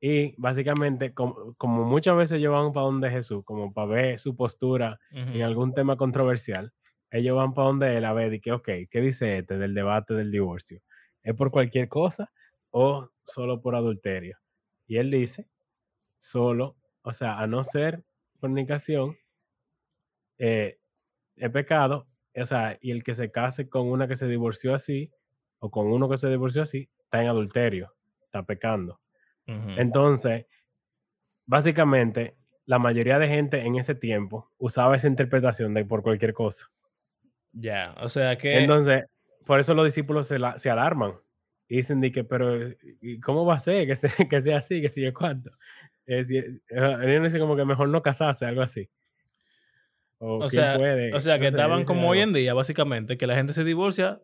[SPEAKER 2] Y básicamente, como, como muchas veces ellos van para donde Jesús, como para ver su postura en
[SPEAKER 1] Ujú.
[SPEAKER 2] algún tema controversial, ellos van para donde él a ver y que, ok, ¿qué dice este del debate del divorcio? ¿Es por cualquier cosa o solo por adulterio? Y él dice, solo, o sea, a no ser fornicación, eh, es pecado, o sea, y el que se case con una que se divorció así, o con uno que se divorció así, está en adulterio, está pecando.
[SPEAKER 1] Ujú.
[SPEAKER 2] Entonces, básicamente, la mayoría de gente en ese tiempo usaba esa interpretación de por cualquier cosa.
[SPEAKER 1] Ya, o sea que.
[SPEAKER 2] Entonces, por eso los discípulos se, la- se alarman y dicen, de que, pero, ¿y ¿cómo va a ser que, se- que sea así, que sigue cuánto? Es eh, ellos dicen como que mejor no casarse, algo así. O,
[SPEAKER 1] O sea,
[SPEAKER 2] puede,
[SPEAKER 1] o sea, que
[SPEAKER 2] no
[SPEAKER 1] estaban como hoy
[SPEAKER 2] algo.
[SPEAKER 1] en día, básicamente, que la gente se divorcia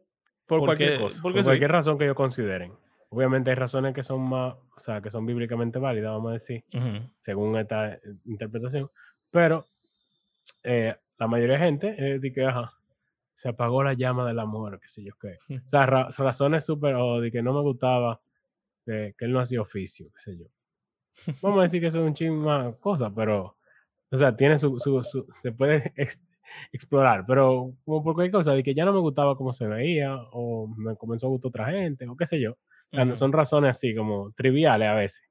[SPEAKER 2] Por cualquier
[SPEAKER 1] porque,
[SPEAKER 2] cosa,
[SPEAKER 1] porque
[SPEAKER 2] por
[SPEAKER 1] sí.
[SPEAKER 2] cualquier razón que ellos consideren. Obviamente hay razones que son más, o sea, que son bíblicamente válidas, vamos a decir,
[SPEAKER 1] Ujú.
[SPEAKER 2] según esta eh, interpretación, pero eh, la mayoría de gente eh, dice que, ajá, se apagó la llama del amor, qué sé yo qué. O sea, ra- razones súper, o de que no me gustaba, que, que él no hacía oficio, qué sé yo. Vamos a decir que eso es un chisme más cosa, pero, o sea, tiene su, su, su- se puede ex- explorar, pero como por cualquier cosa, de que ya no me gustaba cómo se veía, o me comenzó a gustar otra gente, o qué sé yo. O sea, son razones así como triviales a veces.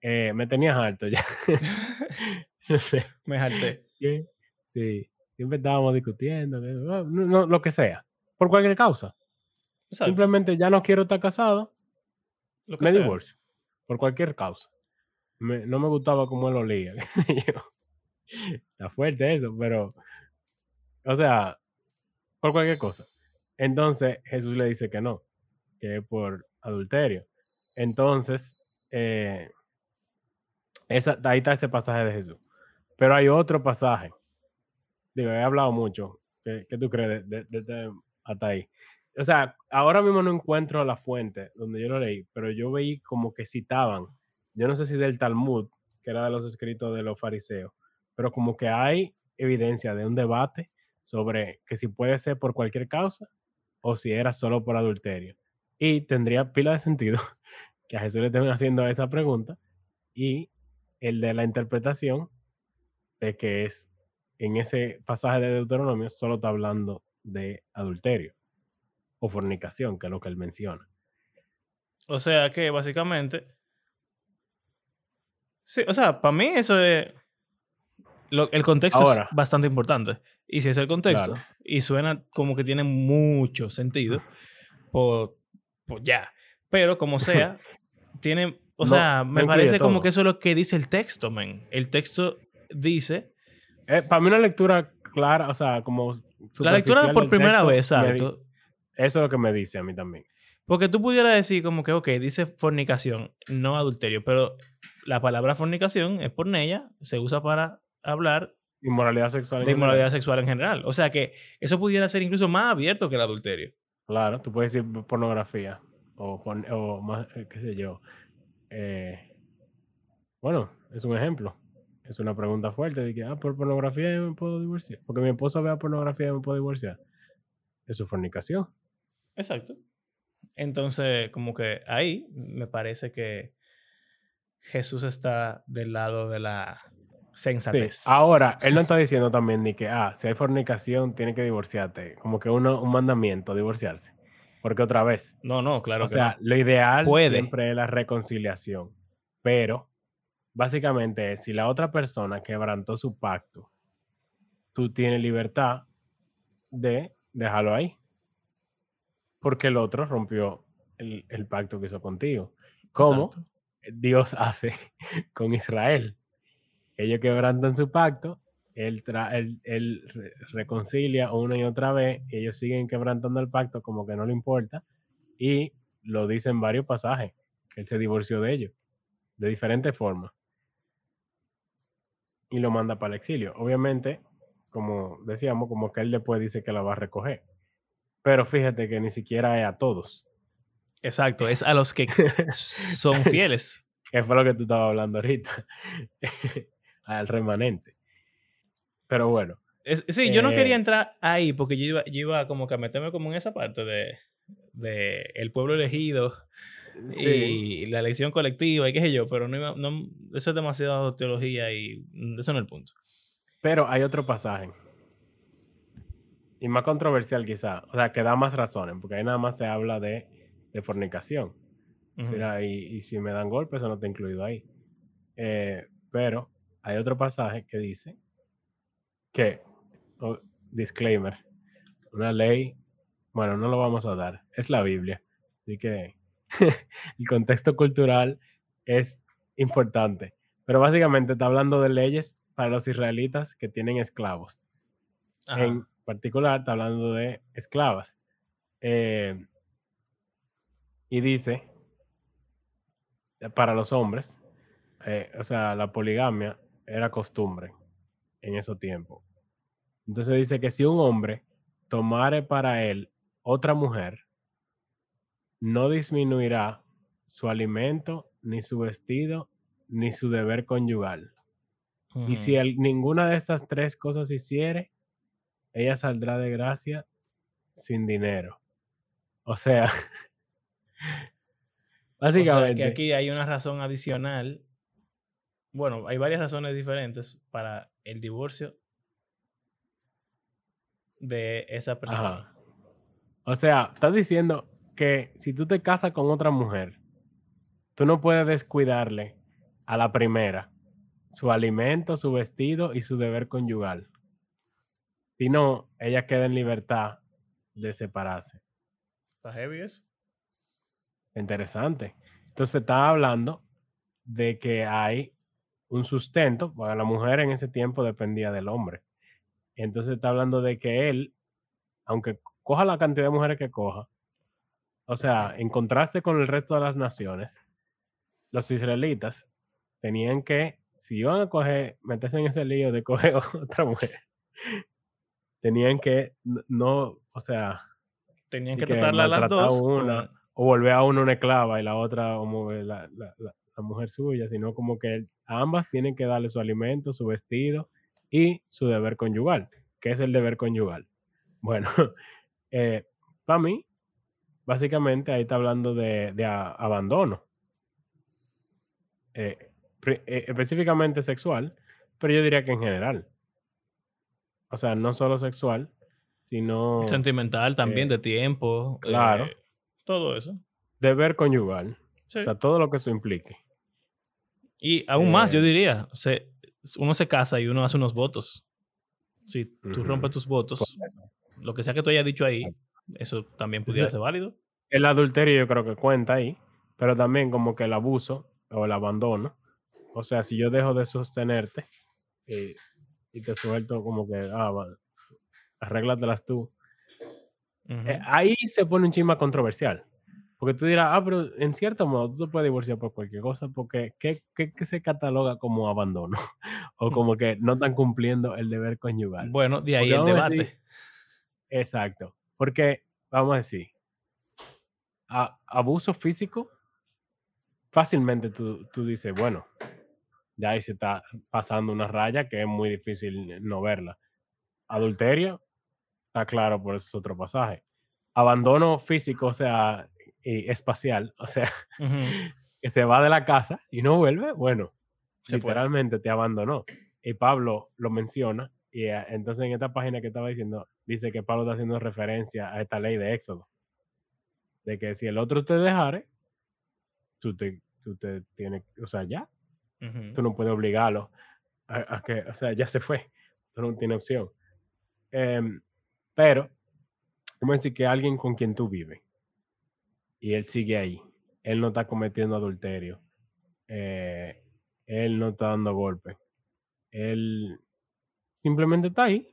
[SPEAKER 2] Eh, me tenías alto ya. no sé.
[SPEAKER 1] Me harté.
[SPEAKER 2] Sí, sí. Siempre estábamos discutiendo, no, no, lo que sea. Por cualquier causa.
[SPEAKER 1] Exacto,
[SPEAKER 2] Simplemente ya no quiero estar casado,
[SPEAKER 1] lo que
[SPEAKER 2] me
[SPEAKER 1] sea.
[SPEAKER 2] divorcio. Por cualquier causa. Me- no me gustaba cómo él olía, qué sé yo. Está fuerte eso, pero. O sea, por cualquier cosa. Entonces Jesús le dice que no, que es por adulterio. Entonces, eh, esa, ahí está ese pasaje de Jesús. Pero hay otro pasaje. He hablado mucho. ¿Qué, qué tú crees de, de- de este hasta ahí? O sea, ahora mismo no encuentro la fuente donde yo lo leí, pero yo veí como que citaban, yo no sé si del Talmud, que era de los escritos de los fariseos, pero como que hay evidencia de un debate sobre que si puede ser por cualquier causa o si era solo por adulterio. Y tendría pila de sentido que a Jesús le estén haciendo esa pregunta y el de la interpretación de que es en ese pasaje de Deuteronomio solo está hablando de adulterio o fornicación, que es lo que él menciona.
[SPEAKER 1] O sea que básicamente. Sí, o sea, para mí eso es. lo- el contexto
[SPEAKER 2] Ahora.
[SPEAKER 1] es bastante importante. Y si es el contexto
[SPEAKER 2] Claro.
[SPEAKER 1] y suena como que tiene mucho sentido, pues, pues ya. Pero como sea, tiene. O
[SPEAKER 2] No,
[SPEAKER 1] sea, me parece como que eso es lo que dice el texto, men. El texto dice.
[SPEAKER 2] Eh, para mí una lectura clara, o sea, como...
[SPEAKER 1] La lectura por primera
[SPEAKER 2] texto
[SPEAKER 1] vez,
[SPEAKER 2] dice- eso es lo que me dice a mí también.
[SPEAKER 1] Porque tú pudieras decir como que, ok, dice fornicación, no adulterio, pero la palabra fornicación es porneia, se usa para hablar
[SPEAKER 2] Inmoralidad sexual.
[SPEAKER 1] de
[SPEAKER 2] general.
[SPEAKER 1] inmoralidad sexual en general. O sea que eso pudiera ser incluso más abierto que el adulterio.
[SPEAKER 2] Claro, tú puedes decir pornografía o, porn- o más, eh, qué sé yo. eh, bueno, es un ejemplo. Es una pregunta fuerte de que, ah, por pornografía yo me puedo divorciar. Porque mi esposa vea pornografía yo me puedo divorciar. Eso es fornicación.
[SPEAKER 1] Exacto. Entonces, como que ahí me parece que Jesús está del lado de la
[SPEAKER 2] Sí.
[SPEAKER 1] sensatez.
[SPEAKER 2] Ahora, él no está diciendo también ni que, ah, si hay fornicación, tiene que divorciarte. Como que uno, un mandamiento, divorciarse. Porque otra vez,
[SPEAKER 1] No, no, claro
[SPEAKER 2] o
[SPEAKER 1] que
[SPEAKER 2] sea,
[SPEAKER 1] no.
[SPEAKER 2] lo ideal
[SPEAKER 1] Puede.
[SPEAKER 2] siempre es la reconciliación. Pero, básicamente, es, si la otra persona quebrantó su pacto, tú tienes libertad de dejarlo ahí. Porque el otro rompió el, el pacto que hizo contigo. Como. Dios hace con Israel. Ellos quebrantan su pacto, él, él- él re- reconcilia una y otra vez, y ellos siguen quebrantando el pacto como que no le importa, y lo dice en varios pasajes, que él se divorció de ellos, de diferentes formas, y lo manda para el exilio. Obviamente, como decíamos, como que él después dice que la va a recoger, pero fíjate que ni siquiera es a todos,
[SPEAKER 1] Exacto, es a los que son fieles.
[SPEAKER 2] que fue lo que tú estabas hablando ahorita, al remanente. Pero bueno,
[SPEAKER 1] Es- sí, yo no quería
[SPEAKER 2] Eh,
[SPEAKER 1] entrar ahí porque yo iba, yo iba como que a meterme como en esa parte de, de el pueblo elegido
[SPEAKER 2] sí,
[SPEAKER 1] y la elección colectiva y qué sé yo, pero no, no eso es demasiado teología y eso no es el punto.
[SPEAKER 2] pero hay otro pasaje, y más controversial quizá, o sea, que da más razones, porque ahí nada más se habla de, de fornicación.
[SPEAKER 1] Ujú.
[SPEAKER 2] Mira, y, y si me dan golpes, eso no está incluido ahí. Eh, pero hay otro pasaje que dice que, oh, disclaimer, una ley, bueno, no lo vamos a dar, es la Biblia. Así que el contexto cultural es importante. Pero básicamente está hablando de leyes para los israelitas que tienen esclavos.
[SPEAKER 1] Ajá.
[SPEAKER 2] En particular, está hablando de esclavas. Eh, y dice, para los hombres, eh, o sea, la poligamia era costumbre en esos tiempos. Entonces dice que si un hombre tomare para él otra mujer, no disminuirá su alimento, ni su vestido, ni su deber conyugal. Y si ninguna de estas tres cosas hiciere, ella saldrá de gracia sin dinero. O sea,
[SPEAKER 1] O sea, que
[SPEAKER 2] básicamente,
[SPEAKER 1] aquí hay una razón adicional. Bueno, hay varias razones diferentes para el divorcio de esa persona.
[SPEAKER 2] ajá. O sea, estás diciendo que si tú te casas con otra mujer, tú no puedes descuidarle a la primera su alimento, su vestido y su deber conyugal. Si no, ella queda en libertad de separarse.
[SPEAKER 1] Está heavy eso.
[SPEAKER 2] Interesante. Entonces está hablando de que hay un sustento, para la mujer en ese tiempo dependía del hombre. Entonces está hablando de que él, aunque coja la cantidad de mujeres que coja, o sea, en contraste con el resto de las naciones, los israelitas tenían que, si iban a coger, meterse en ese lío de coger otra mujer, tenían que no, o sea,
[SPEAKER 1] tenían que, tratarla a las dos.
[SPEAKER 2] Una, O volver a uno una esclava y la otra como la, la, la, mujer suya, sino como que ambas tienen que darle su alimento, su vestido y su deber conyugal. ¿Qué es el deber conyugal? Bueno, eh, para mí, básicamente ahí está hablando de, de abandono. Eh, eh, específicamente sexual, pero yo diría que en general. O sea, no solo sexual, sino...
[SPEAKER 1] Sentimental también, de tiempo.
[SPEAKER 2] Claro.
[SPEAKER 1] todo eso.
[SPEAKER 2] Deber conyugal. O sea, todo lo que eso implique.
[SPEAKER 1] Y aún más, yo diría, se, uno se casa y uno hace unos votos. Si tú rompes tus votos, lo que sea que tú hayas dicho ahí, eso también pudiera ser válido.
[SPEAKER 2] El adulterio yo creo que cuenta ahí, pero también como que el abuso o el abandono. O sea, si yo dejo de sostenerte eh, y, te suelto como que, ah, arréglatelas tú. Eh, ahí se pone un chisma controversial. Porque tú dirás, ah, pero en cierto modo tú te puedes divorciar por cualquier cosa, porque ¿qué, qué, se cataloga como abandono? o como que no están cumpliendo el deber conyugal.
[SPEAKER 1] Bueno, de ahí el debate.
[SPEAKER 2] exacto. Porque, vamos a decir, abuso físico, fácilmente tú, tú dices, bueno, ya ahí se está pasando una raya que es muy difícil no verla. Adulterio, está claro, por eso es otro pasaje. Abandono físico, o sea, espacial, o sea, que se va de la casa y no vuelve, bueno, literalmente te abandonó. Y Pablo lo menciona, y eh, entonces en esta página que estaba diciendo, dice que Pablo está haciendo referencia a esta ley de Éxodo, de que si el otro te dejare, tú te, tú te tienes, o sea, ya, tú no puedes obligarlo a, que, o sea, ya se fue, tú no tienes opción. Em, pero, como decir que alguien con quien tú vives, y él sigue ahí. Él no está cometiendo adulterio. Eh, él no está dando golpes. Él simplemente está ahí.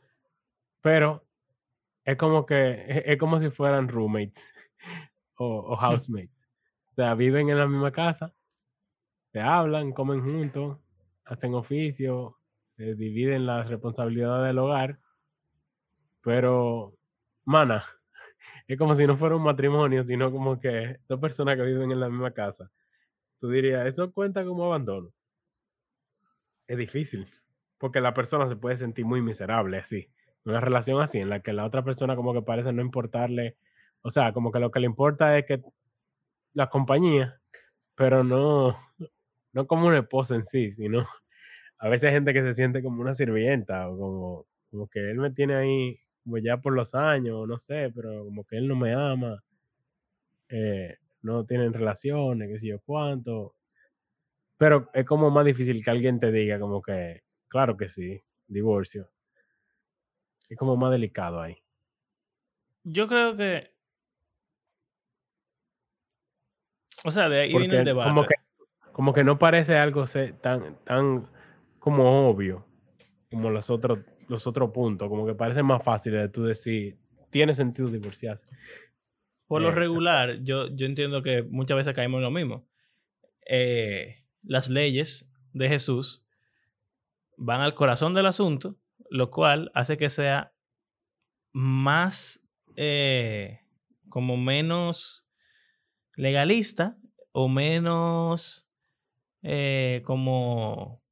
[SPEAKER 2] Pero es como que es, como si fueran roommates o, housemates. O sea, viven en la misma casa, se hablan, comen juntos, hacen oficio, dividen las responsabilidades del hogar. Pero, mana, es como si no fuera un matrimonio, sino como que dos personas que viven en la misma casa. Tú dirías, ¿eso cuenta como abandono? Es difícil, porque la persona se puede sentir muy miserable así. Una relación así, en la que la otra persona como que parece no importarle, o sea, como que lo que le importa es que la compañía, pero no, no como una esposa en sí, sino a veces hay gente que se siente como una sirvienta o como, como que él me tiene ahí como ya por los años, no sé, pero como que él no me ama, eh, no tienen relaciones, qué sé yo cuánto. Pero es como más difícil que alguien te diga como que, claro que sí, divorcio. Es como más delicado ahí.
[SPEAKER 1] Yo creo que... O sea, de ahí viene el debate.
[SPEAKER 2] Como que, como que no parece algo tan, tan como obvio como los otros los otros puntos, como que parece más fácil de tú decir, tiene sentido divorciarse.
[SPEAKER 1] Por lo eh, regular, yo, yo entiendo que muchas veces caemos en lo mismo. Eh, las leyes de Jesús van al corazón del asunto, lo cual hace que sea más, eh, como menos legalista o menos como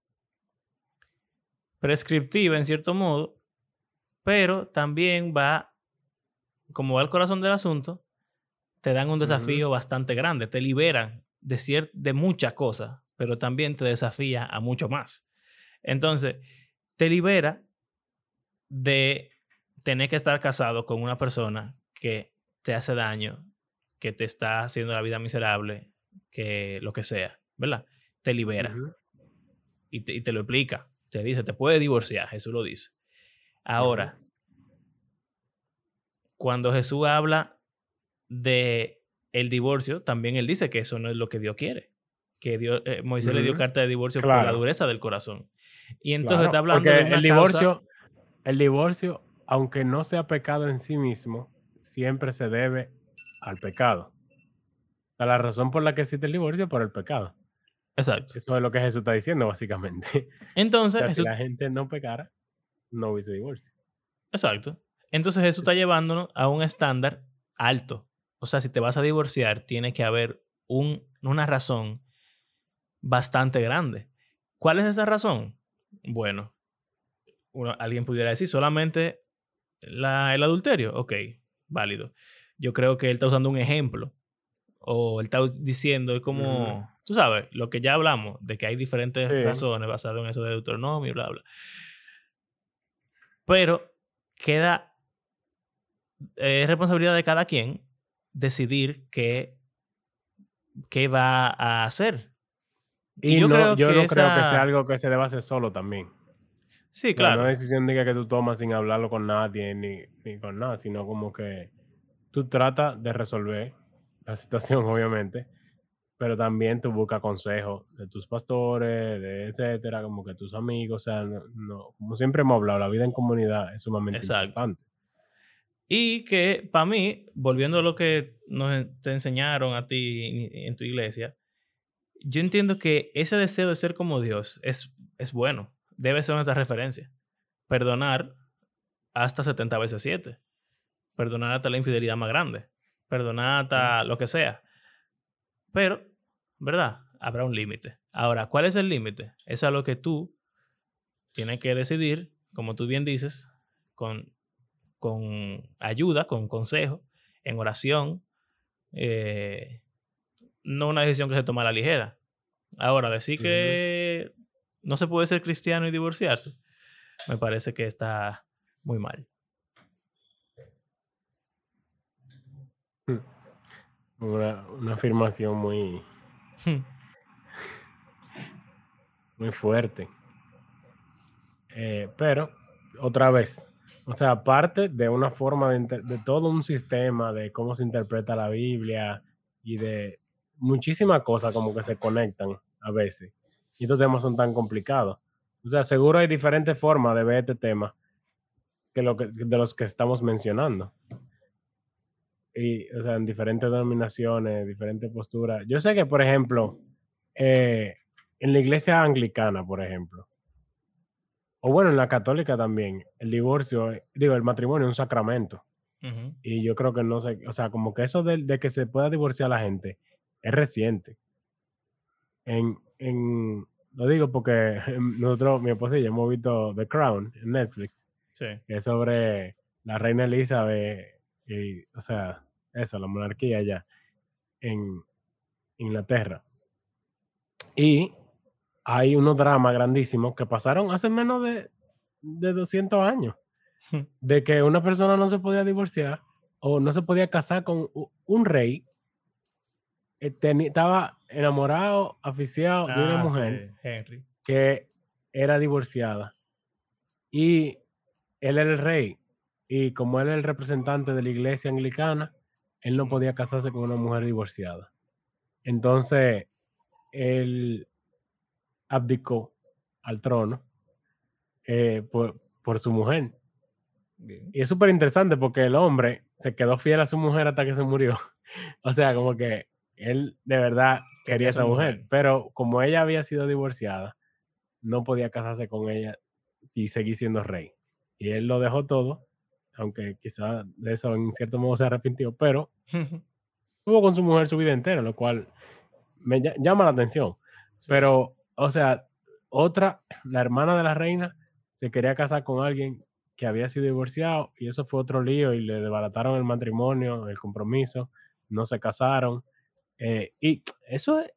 [SPEAKER 1] prescriptiva en cierto modo, pero también va, como va al corazón del asunto, te dan un desafío bastante grande, te liberan de, de muchas cosas, pero también te desafía a mucho más. Entonces, te libera de tener que estar casado con una persona que te hace daño, que te está haciendo la vida miserable, que lo que sea, ¿verdad? Te libera y, te, y te lo explica. Te dice, te puede divorciar, Jesús lo dice. Ahora, cuando Jesús habla de el divorcio, también él dice que eso no es lo que Dios quiere. Que Dios, eh, Moisés le dio carta de divorcio por la dureza del corazón. Y entonces
[SPEAKER 2] Claro,
[SPEAKER 1] está hablando de una
[SPEAKER 2] el
[SPEAKER 1] causa-
[SPEAKER 2] divorcio, el divorcio, aunque no sea pecado en sí mismo, siempre se debe al pecado. La razón por la que existe el divorcio es por el pecado.
[SPEAKER 1] Exacto.
[SPEAKER 2] Eso es lo que Jesús está diciendo, básicamente. O
[SPEAKER 1] Entonces,
[SPEAKER 2] si la gente no pecara, no hubiese divorcio.
[SPEAKER 1] Exacto. Entonces Jesús está llevándonos a un estándar alto. O sea, si te vas a divorciar, tiene que haber un- una razón bastante grande. ¿Cuál es esa razón? Bueno, uno- alguien pudiera decir solamente la- el adulterio. Ok, válido. Yo creo que él está usando un ejemplo. O él está diciendo, es como,
[SPEAKER 2] Ujú.
[SPEAKER 1] tú sabes, lo que ya hablamos, de que hay diferentes
[SPEAKER 2] Sí.
[SPEAKER 1] razones basadas en eso de Deuteronomio y bla, bla. Pero queda es responsabilidad de cada quien decidir qué, qué va a hacer.
[SPEAKER 2] Y yo, no, yo no creo que sea algo que se deba hacer solo también.
[SPEAKER 1] Sí, claro.
[SPEAKER 2] No es decisión de que que tú tomas sin hablarlo con nadie ni, ni con nada, sino como que tú tratas de resolver la situación, obviamente, pero también tú buscas consejos de tus pastores, de etcétera, como que tus amigos, o sea, no, no- como siempre hemos hablado, la vida en comunidad es sumamente
[SPEAKER 1] Exacto.
[SPEAKER 2] importante.
[SPEAKER 1] Y que para mí, volviendo a lo que nos te enseñaron a ti en- en tu iglesia, yo entiendo que ese deseo de ser como Dios es, es bueno. Debe ser nuestra referencia. Perdonar hasta 70 veces 7. Perdonar hasta la infidelidad más grande. Perdonar hasta lo que sea. Pero, ¿verdad? Habrá un límite. Ahora, ¿cuál es el límite? Es a lo que tú tienes que decidir, como tú bien dices, con, con ayuda, con consejo, en oración. eh, no una decisión que se toma a la ligera. Ahora, decir que no se puede ser cristiano y divorciarse, me parece que está muy mal.
[SPEAKER 2] Una, una afirmación muy, muy fuerte. Eh, pero, otra vez, o sea, parte de una forma de, de todo un sistema de cómo se interpreta la Biblia y de muchísimas cosas como que se conectan a veces. Y estos temas son tan complicados. O sea, seguro hay diferentes formas de ver este tema que, lo que de los que estamos mencionando. Y, o sea, en diferentes denominaciones, diferentes posturas. Yo sé que, por ejemplo, eh, en la iglesia anglicana, por ejemplo, o bueno, en la católica también, el divorcio, digo, el matrimonio es un sacramento. Y yo creo que no sé, o sea, como que eso de, de que se pueda divorciar la gente es reciente. En, en, lo digo porque nosotros, mi esposa y yo hemos visto The Crown en Netflix,
[SPEAKER 1] Sí.
[SPEAKER 2] que es sobre la reina Elizabeth y, o sea, eso, la monarquía allá en Inglaterra. Y hay unos dramas grandísimos que pasaron hace menos de, de 200 años, de que una persona no se podía divorciar o no se podía casar con un rey, estaba enamorado, aficiado de una
[SPEAKER 1] Ah,
[SPEAKER 2] mujer
[SPEAKER 1] sí, Henry.
[SPEAKER 2] que era divorciada y él era el rey y como él era el representante de la iglesia anglicana, él no podía casarse con una mujer divorciada. Entonces, él abdicó al trono eh, por, por su mujer.
[SPEAKER 1] Bien.
[SPEAKER 2] Y es súper interesante porque el hombre se quedó fiel a su mujer hasta que se murió. o sea, como que él de verdad
[SPEAKER 1] Quería
[SPEAKER 2] a esa mujer,
[SPEAKER 1] mujer.
[SPEAKER 2] pero como ella había sido divorciada, no podía casarse con ella y seguir siendo rey. Y él lo dejó todo, aunque quizás de eso en cierto modo se arrepintió, pero estuvo con su mujer su vida entera, lo cual me lla- llama la atención. Pero, o sea, otra, la hermana de la reina, se quería casar con alguien que había sido divorciado y eso fue otro lío y le desbarataron el matrimonio, el compromiso, no se casaron. Eh, y eso es,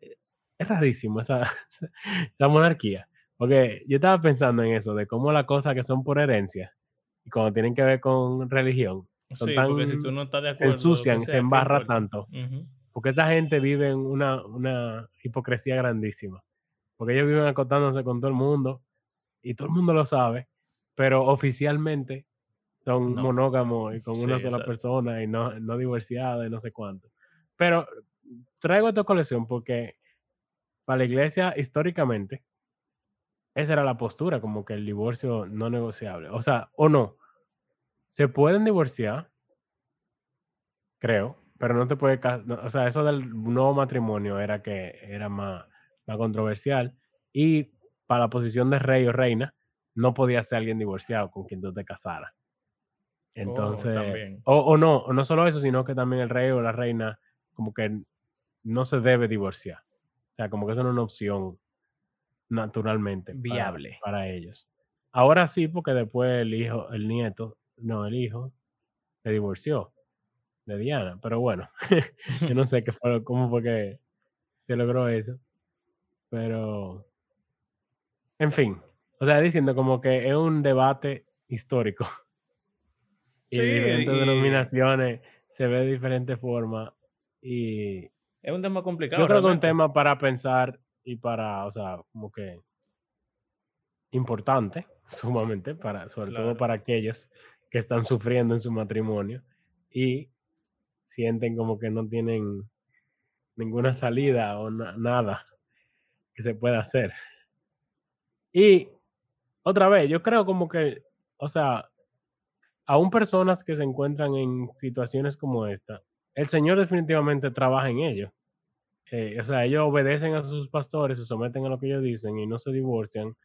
[SPEAKER 2] es rarísimo, esa, esa monarquía. Porque yo estaba pensando en eso, de cómo las cosas que son por herencia y cuando tienen que ver con religión, son
[SPEAKER 1] Sí,
[SPEAKER 2] tan-
[SPEAKER 1] porque si tú no estás de
[SPEAKER 2] se
[SPEAKER 1] acuerdo.
[SPEAKER 2] ensucian, se
[SPEAKER 1] sea, ¿qué
[SPEAKER 2] embarra tanto. Porque esa gente vive en una, una hipocresía grandísima. Porque ellos viven acotándose con todo el mundo y todo el mundo lo sabe, pero oficialmente son
[SPEAKER 1] No.
[SPEAKER 2] monógamos y con una sola
[SPEAKER 1] exacto.
[SPEAKER 2] persona y no, no divorciados y no sé cuánto. Pero traigo esta colección porque para la iglesia históricamente esa era la postura, como que el divorcio no negociable. O sea, o no, se pueden divorciar, creo, pero no te puede, no, o sea, eso del nuevo matrimonio era que era más, más controversial y para la posición de rey o reina no podía ser alguien divorciado con quien tú te casaras. Entonces,
[SPEAKER 1] también.
[SPEAKER 2] o, o no, o no solo eso, sino que también el rey o la reina como que no se debe divorciar. O sea, como que eso no es una opción naturalmente
[SPEAKER 1] Viable.
[SPEAKER 2] para, ellos. Ahora sí, porque después el hijo, el nieto, no, el hijo, se divorció de Diana. Pero bueno, yo no sé qué fue, cómo fue que se logró eso. Pero, en fin, o sea, diciendo como que es un debate histórico. Y
[SPEAKER 1] Sí,
[SPEAKER 2] diferentes
[SPEAKER 1] y-
[SPEAKER 2] denominaciones se ve de diferentes formas. Y
[SPEAKER 1] Es un tema complicado.
[SPEAKER 2] yo creo que es un tema para pensar y para, o sea, como que importante, sumamente, para, sobre todo para aquellos que están sufriendo en su matrimonio y sienten como que no tienen ninguna salida o na- nada que se pueda hacer. Y otra vez, yo creo como que, o sea, aún personas que se encuentran en situaciones como esta, el Señor definitivamente trabaja en ello. Eh, o sea, ellos obedecen a sus pastores, se someten a lo que ellos dicen y no se divorcian.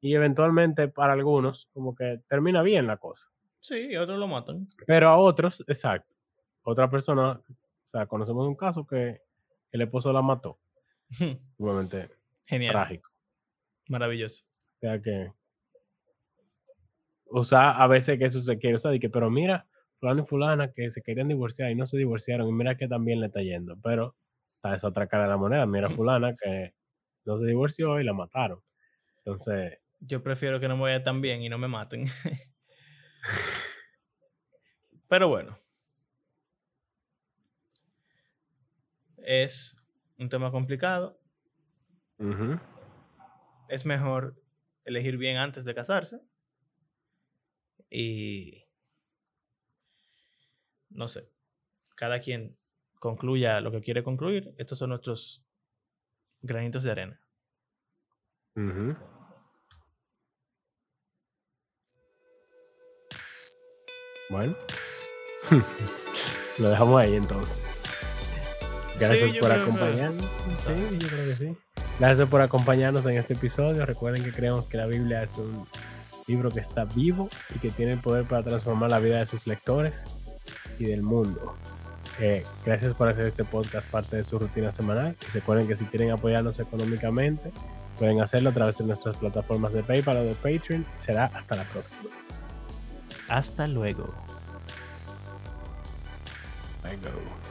[SPEAKER 2] Y eventualmente para algunos como que termina bien la cosa.
[SPEAKER 1] Sí, y otros lo matan.
[SPEAKER 2] Pero a otros, exacto. Otra persona, o sea, conocemos un caso que el esposo la mató. Igualmente
[SPEAKER 1] Genial.
[SPEAKER 2] trágico.
[SPEAKER 1] Maravilloso.
[SPEAKER 2] O sea que. O sea, a veces que eso se quiere. O sea, de que, pero mira, fulano y fulana que se querían divorciar y no se divorciaron. Y mira que también le está yendo. Pero está esa otra cara de la moneda. Mira, fulana que no se divorció y la mataron. Entonces,
[SPEAKER 1] Yo prefiero que no me vaya tan bien y no me maten. Pero bueno. Es un tema complicado. Es mejor elegir bien antes de casarse. Y no sé. Cada quien concluya lo que quiere concluir. Estos son nuestros granitos de arena.
[SPEAKER 2] ujú. Bueno, lo dejamos ahí entonces. Gracias
[SPEAKER 1] Sí,
[SPEAKER 2] por
[SPEAKER 1] creo que-
[SPEAKER 2] acompañarnos. Sí, yo creo que sí. Gracias por acompañarnos en este episodio. Recuerden que creemos que la Biblia es un libro que está vivo y que tiene el poder para transformar la vida de sus lectores y del mundo. Eh, gracias por hacer este podcast parte de su rutina semanal. Y recuerden que si quieren apoyarnos económicamente, pueden hacerlo a través de nuestras plataformas de PayPal o de Patreon. Será hasta la próxima.
[SPEAKER 1] Hasta luego.
[SPEAKER 2] Bye, go.